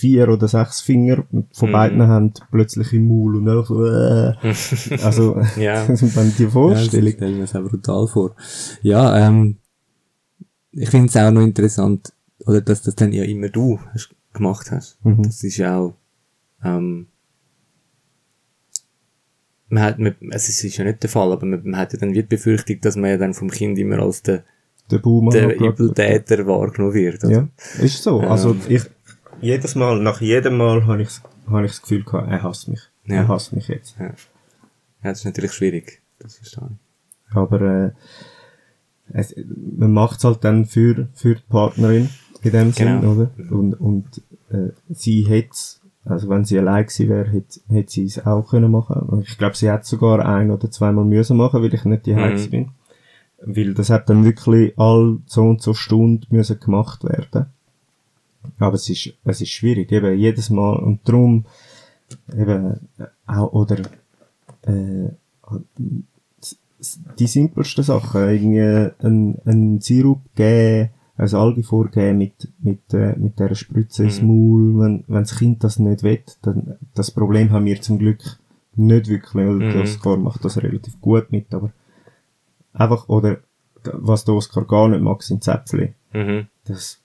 vier oder sechs Finger von mhm. beiden Händen plötzlich im Maul und einfach so, äh. also, ja. wenn die Vorstellung. Ja, stelle mir das auch brutal vor. Ja, ähm, ich finde es auch noch interessant, oder dass das dann ja immer du hast, gemacht hast. Mhm. Das ist ja auch, ähm, man hat, man, also es ist ja nicht der Fall, aber man, man hat ja dann wie die Befürchtung, dass man ja dann vom Kind immer als der, der, der Übeltäter wahrgenommen wird. Oder? Ja, ist so. Also ähm, ich, jedes Mal, nach jedem Mal habe ich, hab ich das Gefühl gehabt, er hasst mich. Ja. Er hasst mich jetzt. Ja. ja, das ist natürlich schwierig. Das verstehe ich. Aber, äh, es, man macht es halt dann für, für die Partnerin in dem genau. Sinn, oder? Und, und äh, sie hätte also wenn sie allein gewesen wäre, hätte, hätte sie es auch können machen. Ich glaube, sie hat sogar ein oder zweimal müssen machen, weil ich nicht die mhm. bin. Weil das hat dann wirklich all so und so Stunden müssen gemacht werden. Aber es ist, es ist schwierig, eben jedes Mal. Und darum, eben, auch, oder, äh, die simpelsten Sachen, irgendwie ein, ein Sirup geben, ein Salbe vorgeben mit, mit, äh, mit dieser Spritze ins mhm. Maul, wenn, wenn das Kind das nicht will, dann, das Problem haben wir zum Glück nicht wirklich, weil mhm. der Oscar macht das relativ gut mit, aber einfach, oder, was der Oscar gar nicht mag, sind Zäpfle. Mhm. Das,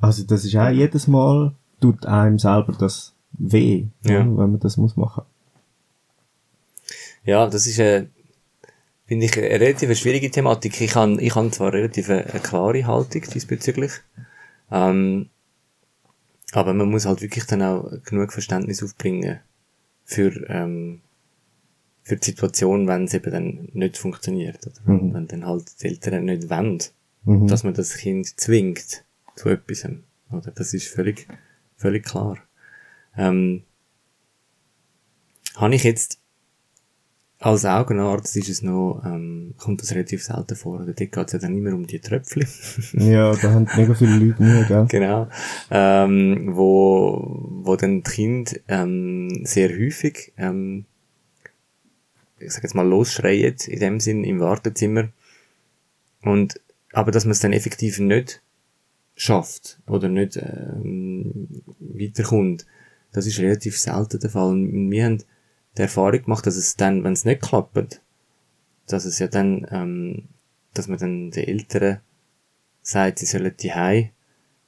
also das ist auch jedes Mal, tut einem selber das weh, ja. Wenn man das muss machen. Ja, das ist, äh, finde ich, eine relativ schwierige Thematik. Ich habe, ich habe zwar relativ eine, eine klare Haltung diesbezüglich, ähm, aber man muss halt wirklich dann auch genug Verständnis aufbringen für, ähm, für die Situation, wenn es eben dann nicht funktioniert. Oder mhm. wenn dann halt die Eltern nicht wollen, mhm. dass man das Kind zwingt zu etwas. Oder? Das ist völlig, völlig klar. Ähm, habe ich jetzt als Augenarzt ist es noch, ähm, kommt das relativ selten vor. Oder dort geht es ja dann immer um die Tröpfchen. ja, da haben mega viele Leute mehr, gell? Genau. Ähm, wo, wo dann die Kinder ähm, sehr häufig, ähm, ich sag jetzt mal, losschreien, in dem Sinn, im Wartezimmer. Und, aber dass man es dann effektiv nicht schafft oder nicht ähm, weiterkommt, das ist relativ selten der Fall. Und wir haben die Erfahrung gemacht, dass es dann, wenn es nicht klappt, dass es ja dann, ähm, dass man dann den Eltern sagt, sie sollen die Hei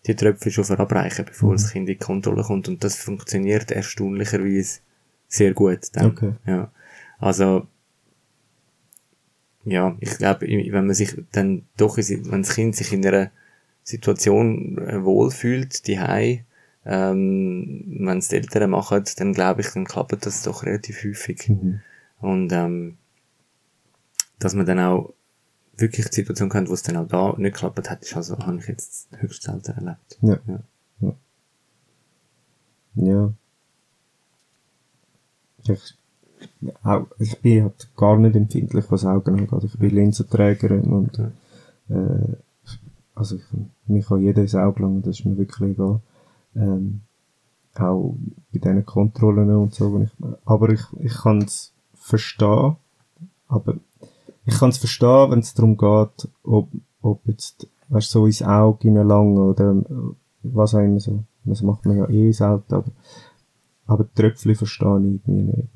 die Tröpfe schon verabreichen, bevor mhm. das Kind in die Kontrolle kommt. Und das funktioniert erstaunlicherweise sehr gut dann. Okay. Ja. Also, ja, ich glaube, wenn man sich dann doch, wenn das Kind sich in einer Situation äh, wohlfühlt, die Hei, ähm, wenn es die Eltern machen, dann glaube ich, dann klappt das doch relativ häufig. Mhm. Und ähm, dass man dann auch wirklich die Situation kennt, wo es dann auch da nicht geklappt hat, ist also, habe ich jetzt höchst selten erlebt. Ja. Ja. ja. ja. Ich, auch, ich bin halt gar nicht empfindlich, was Augen angeht. Ich bin Linsenträgerin und äh, also ich, mir kann jeder ins Auge langen, das ist mir wirklich egal. Ähm, auch bei diesen Kontrollen und so. Ich, aber ich, ich kann es verstehen. Aber ich kann es verstehen, wenn es darum geht, ob, ob jetzt, weißt so ins Auge hineinlangen oder was auch immer so. Das macht man ja eh selten, aber, aber die Tröpfchen verstehe ich irgendwie nicht.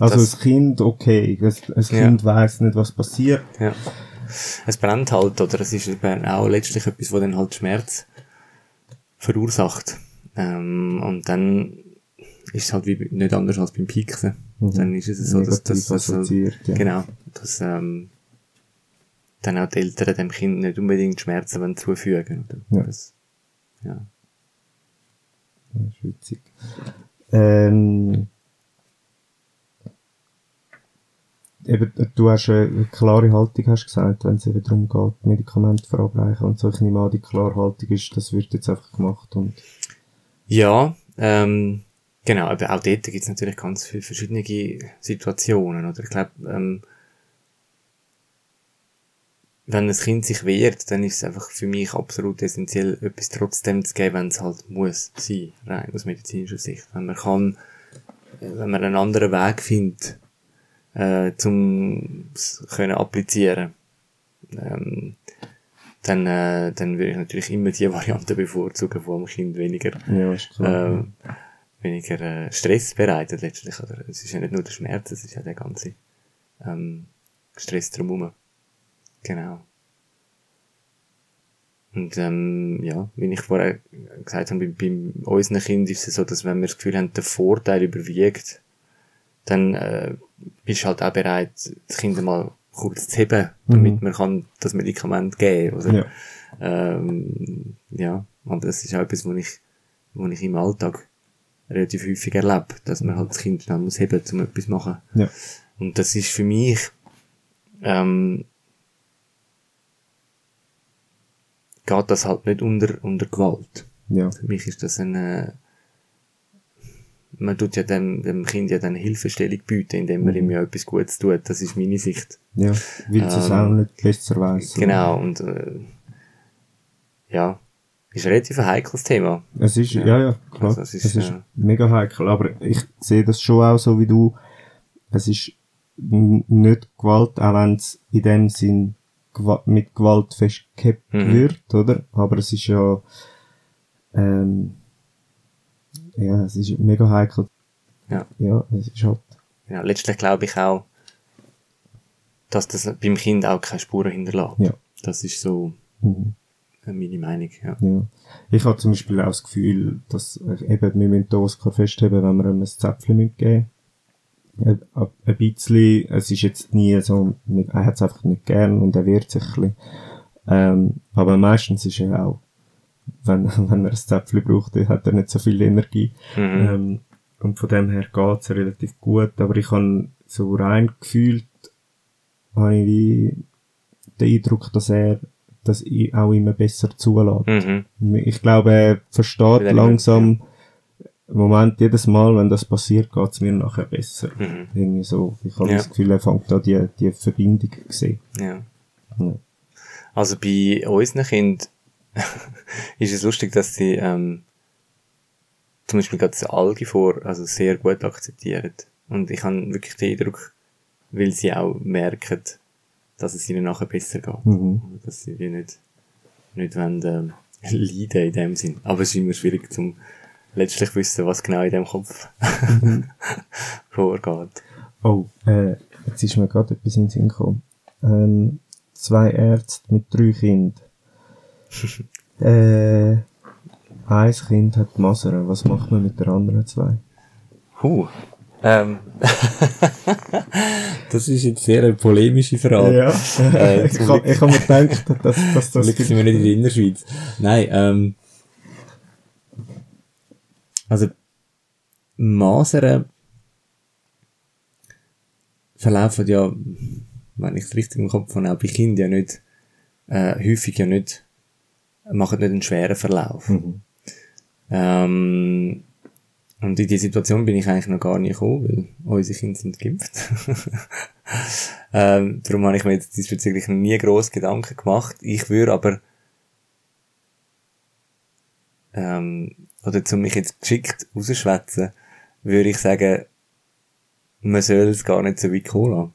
Also das, ein Kind, okay, ein, ein Kind ja. weiss nicht, was passiert. Ja. Es brennt halt, oder es ist auch letztlich etwas, wo dann halt Schmerz verursacht. Ähm, und dann ist es halt wie nicht anders als beim Pieksen. Mhm. Dann ist es so, dass das, das so, genau, dass ähm, dann auch die Eltern dem Kind nicht unbedingt Schmerzen wollen zufügen. Oder? Ja. Das, ja. Das ist witzig. Ähm, eben, du hast eine klare Haltung, hast gesagt, wenn es eben darum geht, Medikamente verabreichen und so. Ich die klare Haltung ist, das wird jetzt einfach gemacht und... Ja, ähm, genau, aber auch dort gibt es natürlich ganz viele verschiedene Situationen, oder? Ich glaube, ähm, wenn ein Kind sich wehrt, dann ist es einfach für mich absolut essentiell, etwas trotzdem zu geben, wenn es halt muss sein, rein aus medizinischer Sicht. Wenn man kann, äh, wenn man einen anderen Weg findet, äh, zum können applizieren, ähm, dann, äh, dann würde ich natürlich immer die Variante bevorzugen, wo dem Kind weniger, Ja, äh, weniger äh, Stress bereitet letztlich. Oder? Es ist ja nicht nur der Schmerz, es ist ja der ganze ähm, Stress drumherum. Genau. Und ähm, ja, wie ich vorher gesagt habe, bei, bei unseren Kindern ist es so, dass wenn wir das Gefühl haben, der Vorteil überwiegt, dann äh, bist du halt auch bereit, das Kind mal kurz zu heben, damit man kann das Medikament geben oder Ja. ähm, ja, und das ist auch etwas, was ich, was ich im Alltag relativ häufig erlebe, dass man halt das Kind schnell muss heben, um etwas zu machen. Ja. Und das ist für mich, ähm, geht das halt nicht unter, unter Gewalt. Ja. Für mich ist das eine, man tut ja dem, dem Kind ja dann Hilfestellung bieten, indem man ihm ja etwas Gutes tut. Das ist meine Sicht. Ja. Weil es es auch nicht besser weiss. Genau, und, äh, ja, ist ein relativ ein heikles Thema. Es ist, ja, ja, klar. Also es ist, es ist äh, mega heikel, aber ich sehe das schon auch so wie du. Es ist nicht Gewalt, auch wenn es in dem Sinn mit Gewalt festgehabt Mhm. wird, oder? Aber es ist ja, ähm, ja, es ist mega heikel. Ja. Ja, es ist halt, Ja, letztlich glaube ich auch, dass das beim Kind auch keine Spuren hinterlässt. Ja. Das ist so mhm. äh, meine Meinung, ja. Ja. Ich habe zum Beispiel auch das Gefühl, dass äh, eben, wir müssen den Oscar festheben, wenn wir ihm ein Zäpfchen mitgeben. Ein, ein bisschen, es ist jetzt nie so, er hat es einfach nicht gern und er wehrt sich ein bisschen. Ähm, aber meistens ist er auch, wenn, wenn er ein Zäpfchen braucht, hat er nicht so viel Energie. Mhm. Ähm, und von dem her geht's relativ gut, aber ich habe so rein gefühlt, habe ich wie den Eindruck, dass er das auch immer besser zulässt. Mhm. Ich glaube, er versteht langsam, im Moment, jedes Mal, wenn das passiert, geht's mir nachher besser. Mhm. Irgendwie so. Ich habe Ja. das Gefühl, er fängt da die, die Verbindung zu sehen. Ja. Ja. Also bei unseren Kindern ist es lustig, dass sie ähm, zum Beispiel gerade das Alge vor, also sehr gut akzeptieren. Und ich habe wirklich den Eindruck, weil sie auch merken, dass es ihnen nachher besser geht. Mhm. Also, Dass sie wie nicht, nicht wollen, ähm, leiden in dem Sinn. Aber es ist immer schwierig zum letztlich wissen, was genau in dem Kopf vorgeht. Oh, äh, jetzt ist mir gerade etwas in den Sinn gekommen. Ähm, zwei Ärzte mit drei Kindern. äh, ein Kind hat Masern. Was macht man mit den anderen zwei? Huh. Ähm. das ist jetzt sehr eine polemische Frage. Äh, ich habe hab mir gedacht, dass, dass das... Glück sind wir nicht in der Innerschweiz. Nein, ähm, also, Masern verlaufen ja, wenn ich es richtig im Kopf habe, auch bei Kindern ja nicht, äh, häufig ja nicht, machen nicht einen schweren Verlauf. Mhm. Ähm, und in die Situation bin ich eigentlich noch gar nicht gekommen, weil unsere Kinder sind geimpft. ähm, darum habe ich mir jetzt diesbezüglich noch nie gross Gedanken gemacht. Ich würde aber, ähm, oder zum mich jetzt geschickt rausschwätzen, würde ich sagen, man soll es gar nicht so weit kommen lassen.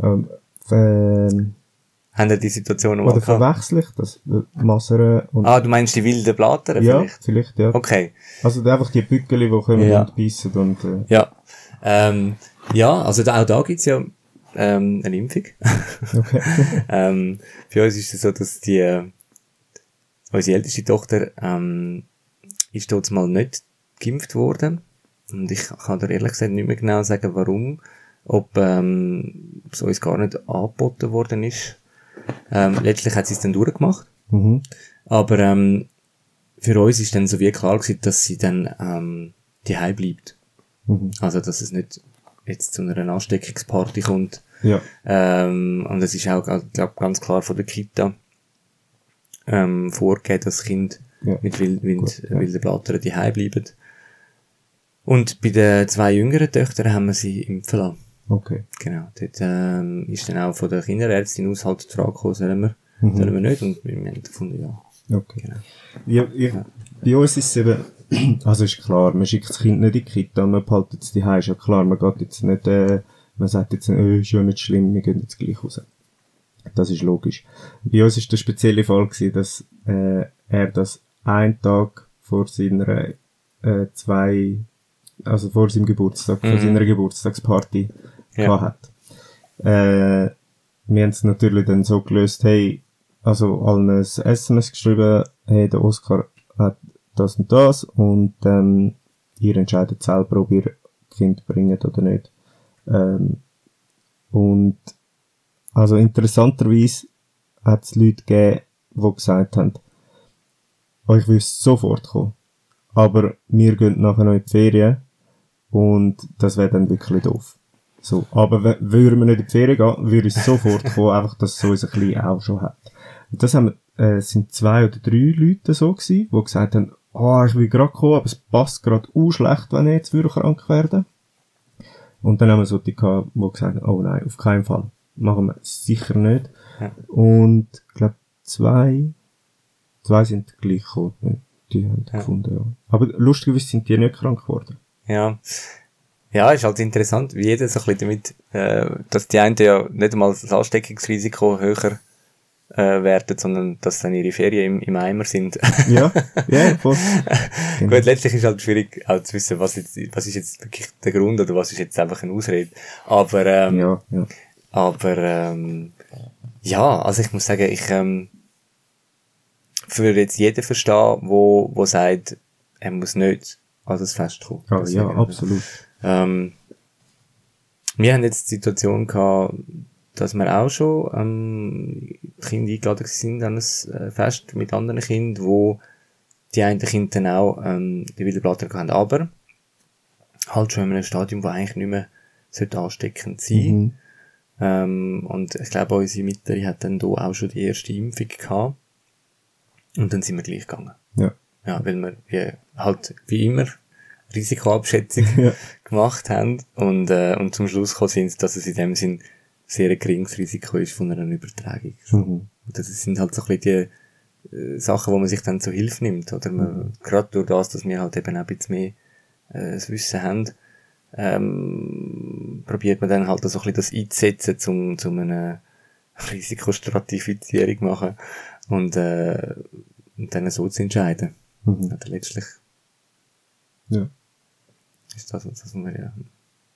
Ähm, ähm, Haben die Situation oder verwechsel ich das? Masern und... Ah, du meinst die wilden Blattern ja, vielleicht? vielleicht, ja. Okay. Also einfach die Bückeli, die kommen Ja. und beißen und... Äh, Ja. Ähm, ja, also da, auch da gibt's ja ähm, eine Impfung. okay. ähm, für uns ist es so, dass die, äh, unsere älteste Tochter ähm, ist dort mal nicht geimpft worden. Und ich kann dir ehrlich gesagt nicht mehr genau sagen, warum. Ob ähm, es uns gar nicht angeboten worden ist. Ähm, letztlich hat sie es dann durchgemacht. mhm. Aber ähm, für uns ist dann so wie klar gewesen, dass sie dann ähm, die bleibt. Mhm. Also, dass es nicht jetzt zu einer Ansteckungsparty kommt. Ja. Ähm, und es ist auch, glaub, ganz klar von der Kita ähm, vorgegeben, dass Kind Ja. mit wild, wild, ja. wilden Blattern die bleiben. Und bei den zwei jüngeren Töchtern haben wir sie impfen lassen. Okay. Genau. Dort ähm, ist dann auch von der Kinderärztin aus halt die Frage gekommen, sollen wir, sollen wir nicht? Und wir haben gefunden, ja. Okay. Genau. Ja, ja, Bei uns ist es eben, also ist klar, man schickt das Kind nicht in die Kita, man behaltet es daheim, ist ja klar, man geht jetzt nicht, äh, man sagt jetzt, äh, ist ja nicht schlimm, wir gehen jetzt gleich raus. Das ist logisch. Bei uns ist der spezielle Fall gewesen, dass, äh, er das einen Tag vor seiner, äh, zwei, also vor seinem Geburtstag, vor Mhm. seiner Geburtstagsparty Ja. Äh, wir haben es natürlich dann so gelöst, hey, also allen ein SMS geschrieben, hey, der Oscar hat das und das und ähm, ihr entscheidet selber, ob ihr Kind bringt oder nicht. Ähm, und also interessanterweise hat es Leute gegeben, die gesagt haben, euch wüsste sofort kommen, aber wir gehen nachher noch in die Ferien und das wäre dann wirklich doof. So, aber würden wir nicht in die Ferien gehen, würde es sofort kommen, einfach, dass es so unser Klein auch schon hat. Und das haben wir, äh, sind zwei oder drei Leute so gewesen, die gesagt haben, oh, ich will gerade kommen, aber es passt gerade auch schlecht, wenn ich jetzt würde krank werden. Und dann haben wir so die gehabt, die gesagt haben, oh nein, auf keinen Fall. Machen wir sicher nicht. Ja. Und, ich glaube, zwei, zwei sind gleich gekommen. Die haben Ja. gefunden, ja. Aber lustigerweise sind die nicht krank geworden. Ja. Ja, ist halt interessant, wie jeder so ein bisschen damit, äh, dass die einen ja nicht einmal das Ansteckungsrisiko höher äh, werden, sondern dass dann ihre Ferien im, im Eimer sind. Ja, ja, voll. Genau. Gut, letztlich ist halt schwierig auch zu wissen, was, jetzt, was ist jetzt wirklich der Grund oder was ist jetzt einfach eine Ausrede. Aber, ähm, Ja, ja. aber ähm, ja, also ich muss sagen, ich ähm, würde jetzt jeden verstehen, wo, wo sagt, er muss nicht an das Fest kommen. Ah, ja, Deswegen, absolut. Ähm, wir haben jetzt die Situation gehabt, dass wir auch schon ähm, Kinder eingeladen sind an ein äh, Fest mit anderen Kindern, wo die einen Kinder dann auch ähm, die Wilderblätter hatten, aber halt schon in einem Stadium, wo eigentlich nicht mehr sollte ansteckend sein Mhm. ähm, und ich glaube, unsere Mittlere hat dann da auch schon die erste Impfung gehabt. Und dann sind wir gleich gegangen. Ja. Ja, weil wir wie, halt wie immer Risikoabschätzung Ja. gemacht haben und, äh, und zum Schluss gekommen sind, dass es in dem Sinn sehr ein geringes Risiko ist von einer Übertragung. Mhm. Und das sind halt so ein bisschen die äh, Sachen, wo man sich dann zur Hilfe nimmt. Oder man, gerade durch das, dass wir halt eben auch ein bisschen mehr äh, das Wissen haben, ähm, probiert man dann halt so ein bisschen das einzusetzen, zum, zum eine Risikostratifizierung machen und, äh, und dann so zu entscheiden. Mhm. Oder letztlich Ja. Ist das, was man ja am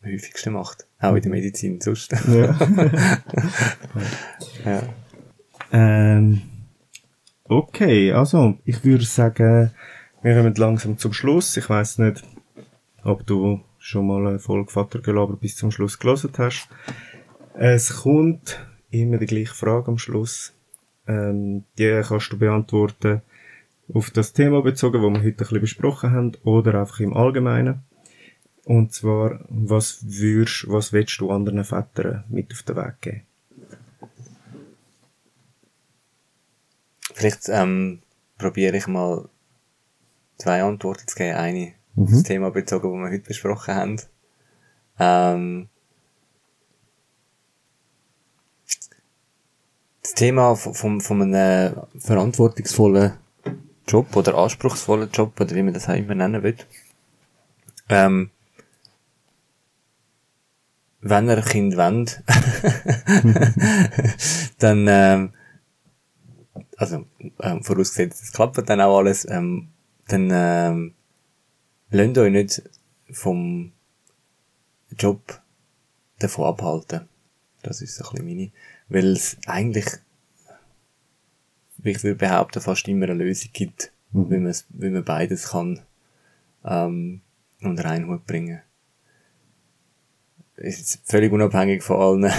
häufigsten macht. Auch in der Medizin sonst. Ja. ja. ähm, okay, also, ich würde sagen, wir kommen langsam zum Schluss. Ich weiß nicht, ob du schon mal eine Folge Vatergelaber bis zum Schluss gelesen hast. Es kommt immer die gleiche Frage am Schluss. Ähm, die kannst du beantworten auf das Thema bezogen, das wir heute ein bisschen besprochen haben, oder einfach im Allgemeinen. Und zwar, was würdest, was willst du anderen Vätern mit auf den Weg geben? Vielleicht ähm, probiere ich mal zwei Antworten zu geben. Eine auf Mhm. das Thema bezogen, das wir heute besprochen haben. Ähm, das Thema von, von, von einem verantwortungsvollen Job oder anspruchsvollen Job, oder wie man das auch immer nennen will. Ähm, wenn er ein Kind wollt, dann, ähm, also ähm, vorausgesetzt, es klappt dann auch alles, ähm, dann ähm, lasst euch nicht vom Job davon abhalten. Das ist so ein bisschen meine. Weil es eigentlich, wie ich würde behaupten, fast immer eine Lösung gibt, Mhm. man es- wie man beides kann ähm, unter einen Hut bringen. Ist völlig unabhängig von allen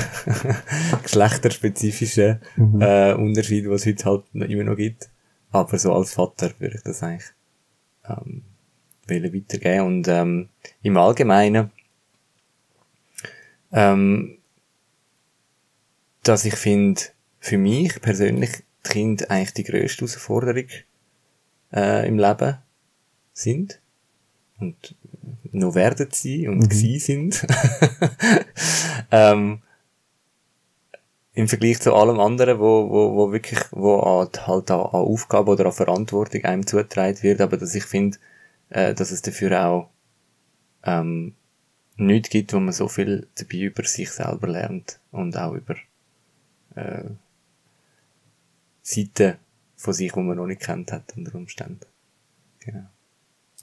geschlechterspezifischen Mhm. äh, Unterschieden, die es heute halt noch immer noch gibt. Aber so als Vater würde ich das eigentlich ähm, weitergeben. Und ähm, im Allgemeinen, ähm, dass ich finde, für mich persönlich die Kinder eigentlich die grösste Herausforderung äh, im Leben sind. und noch werden sie und mhm. gsi sind. ähm, Im Vergleich zu allem anderen, wo, wo, wo wirklich, wo an, halt an, an Aufgabe oder an Verantwortung einem zugetragen wird, aber dass ich finde, äh, dass es dafür auch ähm, nichts gibt, wo man so viel dabei über sich selber lernt und auch über äh, Seiten von sich, die man noch nicht kennt hat unter Umständen. Genau.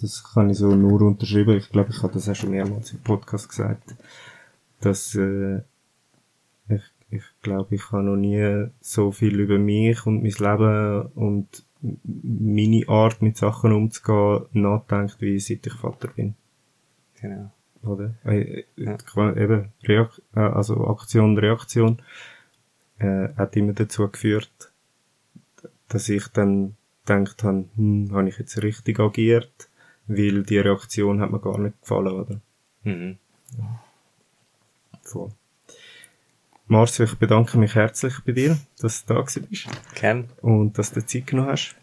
Das kann ich so nur unterschreiben. Ich glaube, ich habe das auch schon mehrmals im Podcast gesagt, dass äh, ich, ich glaube, ich habe noch nie so viel über mich und mein Leben und meine Art mit Sachen umzugehen nachdenkt, wie seit ich Vater bin. Genau. Oder? Äh, ja. Eben, Reak äh, also Aktion, Reaktion äh, hat immer dazu geführt, dass ich dann gedacht habe, hm, habe ich jetzt richtig agiert? Weil die Reaktion hat mir gar nicht gefallen, oder? Mhm. Ja. Voll. Marcio, ich bedanke mich herzlich bei dir, dass du da bist. Gern. Und dass du Zeit genommen hast.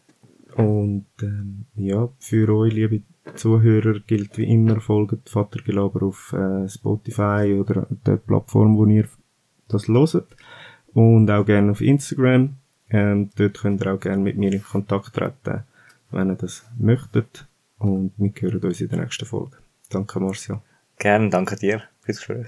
Und ähm, ja, für euch, liebe Zuhörer, gilt wie immer, folgt Vatergelaber auf äh, Spotify oder der Plattform, wo ihr das loset. Und auch gerne auf Instagram. Ähm, dort könnt ihr auch gerne mit mir in Kontakt treten, wenn ihr das möchtet. Und wir hören uns in der nächsten Folge. Danke, Marcia. Gerne, danke dir fürs Gespräch.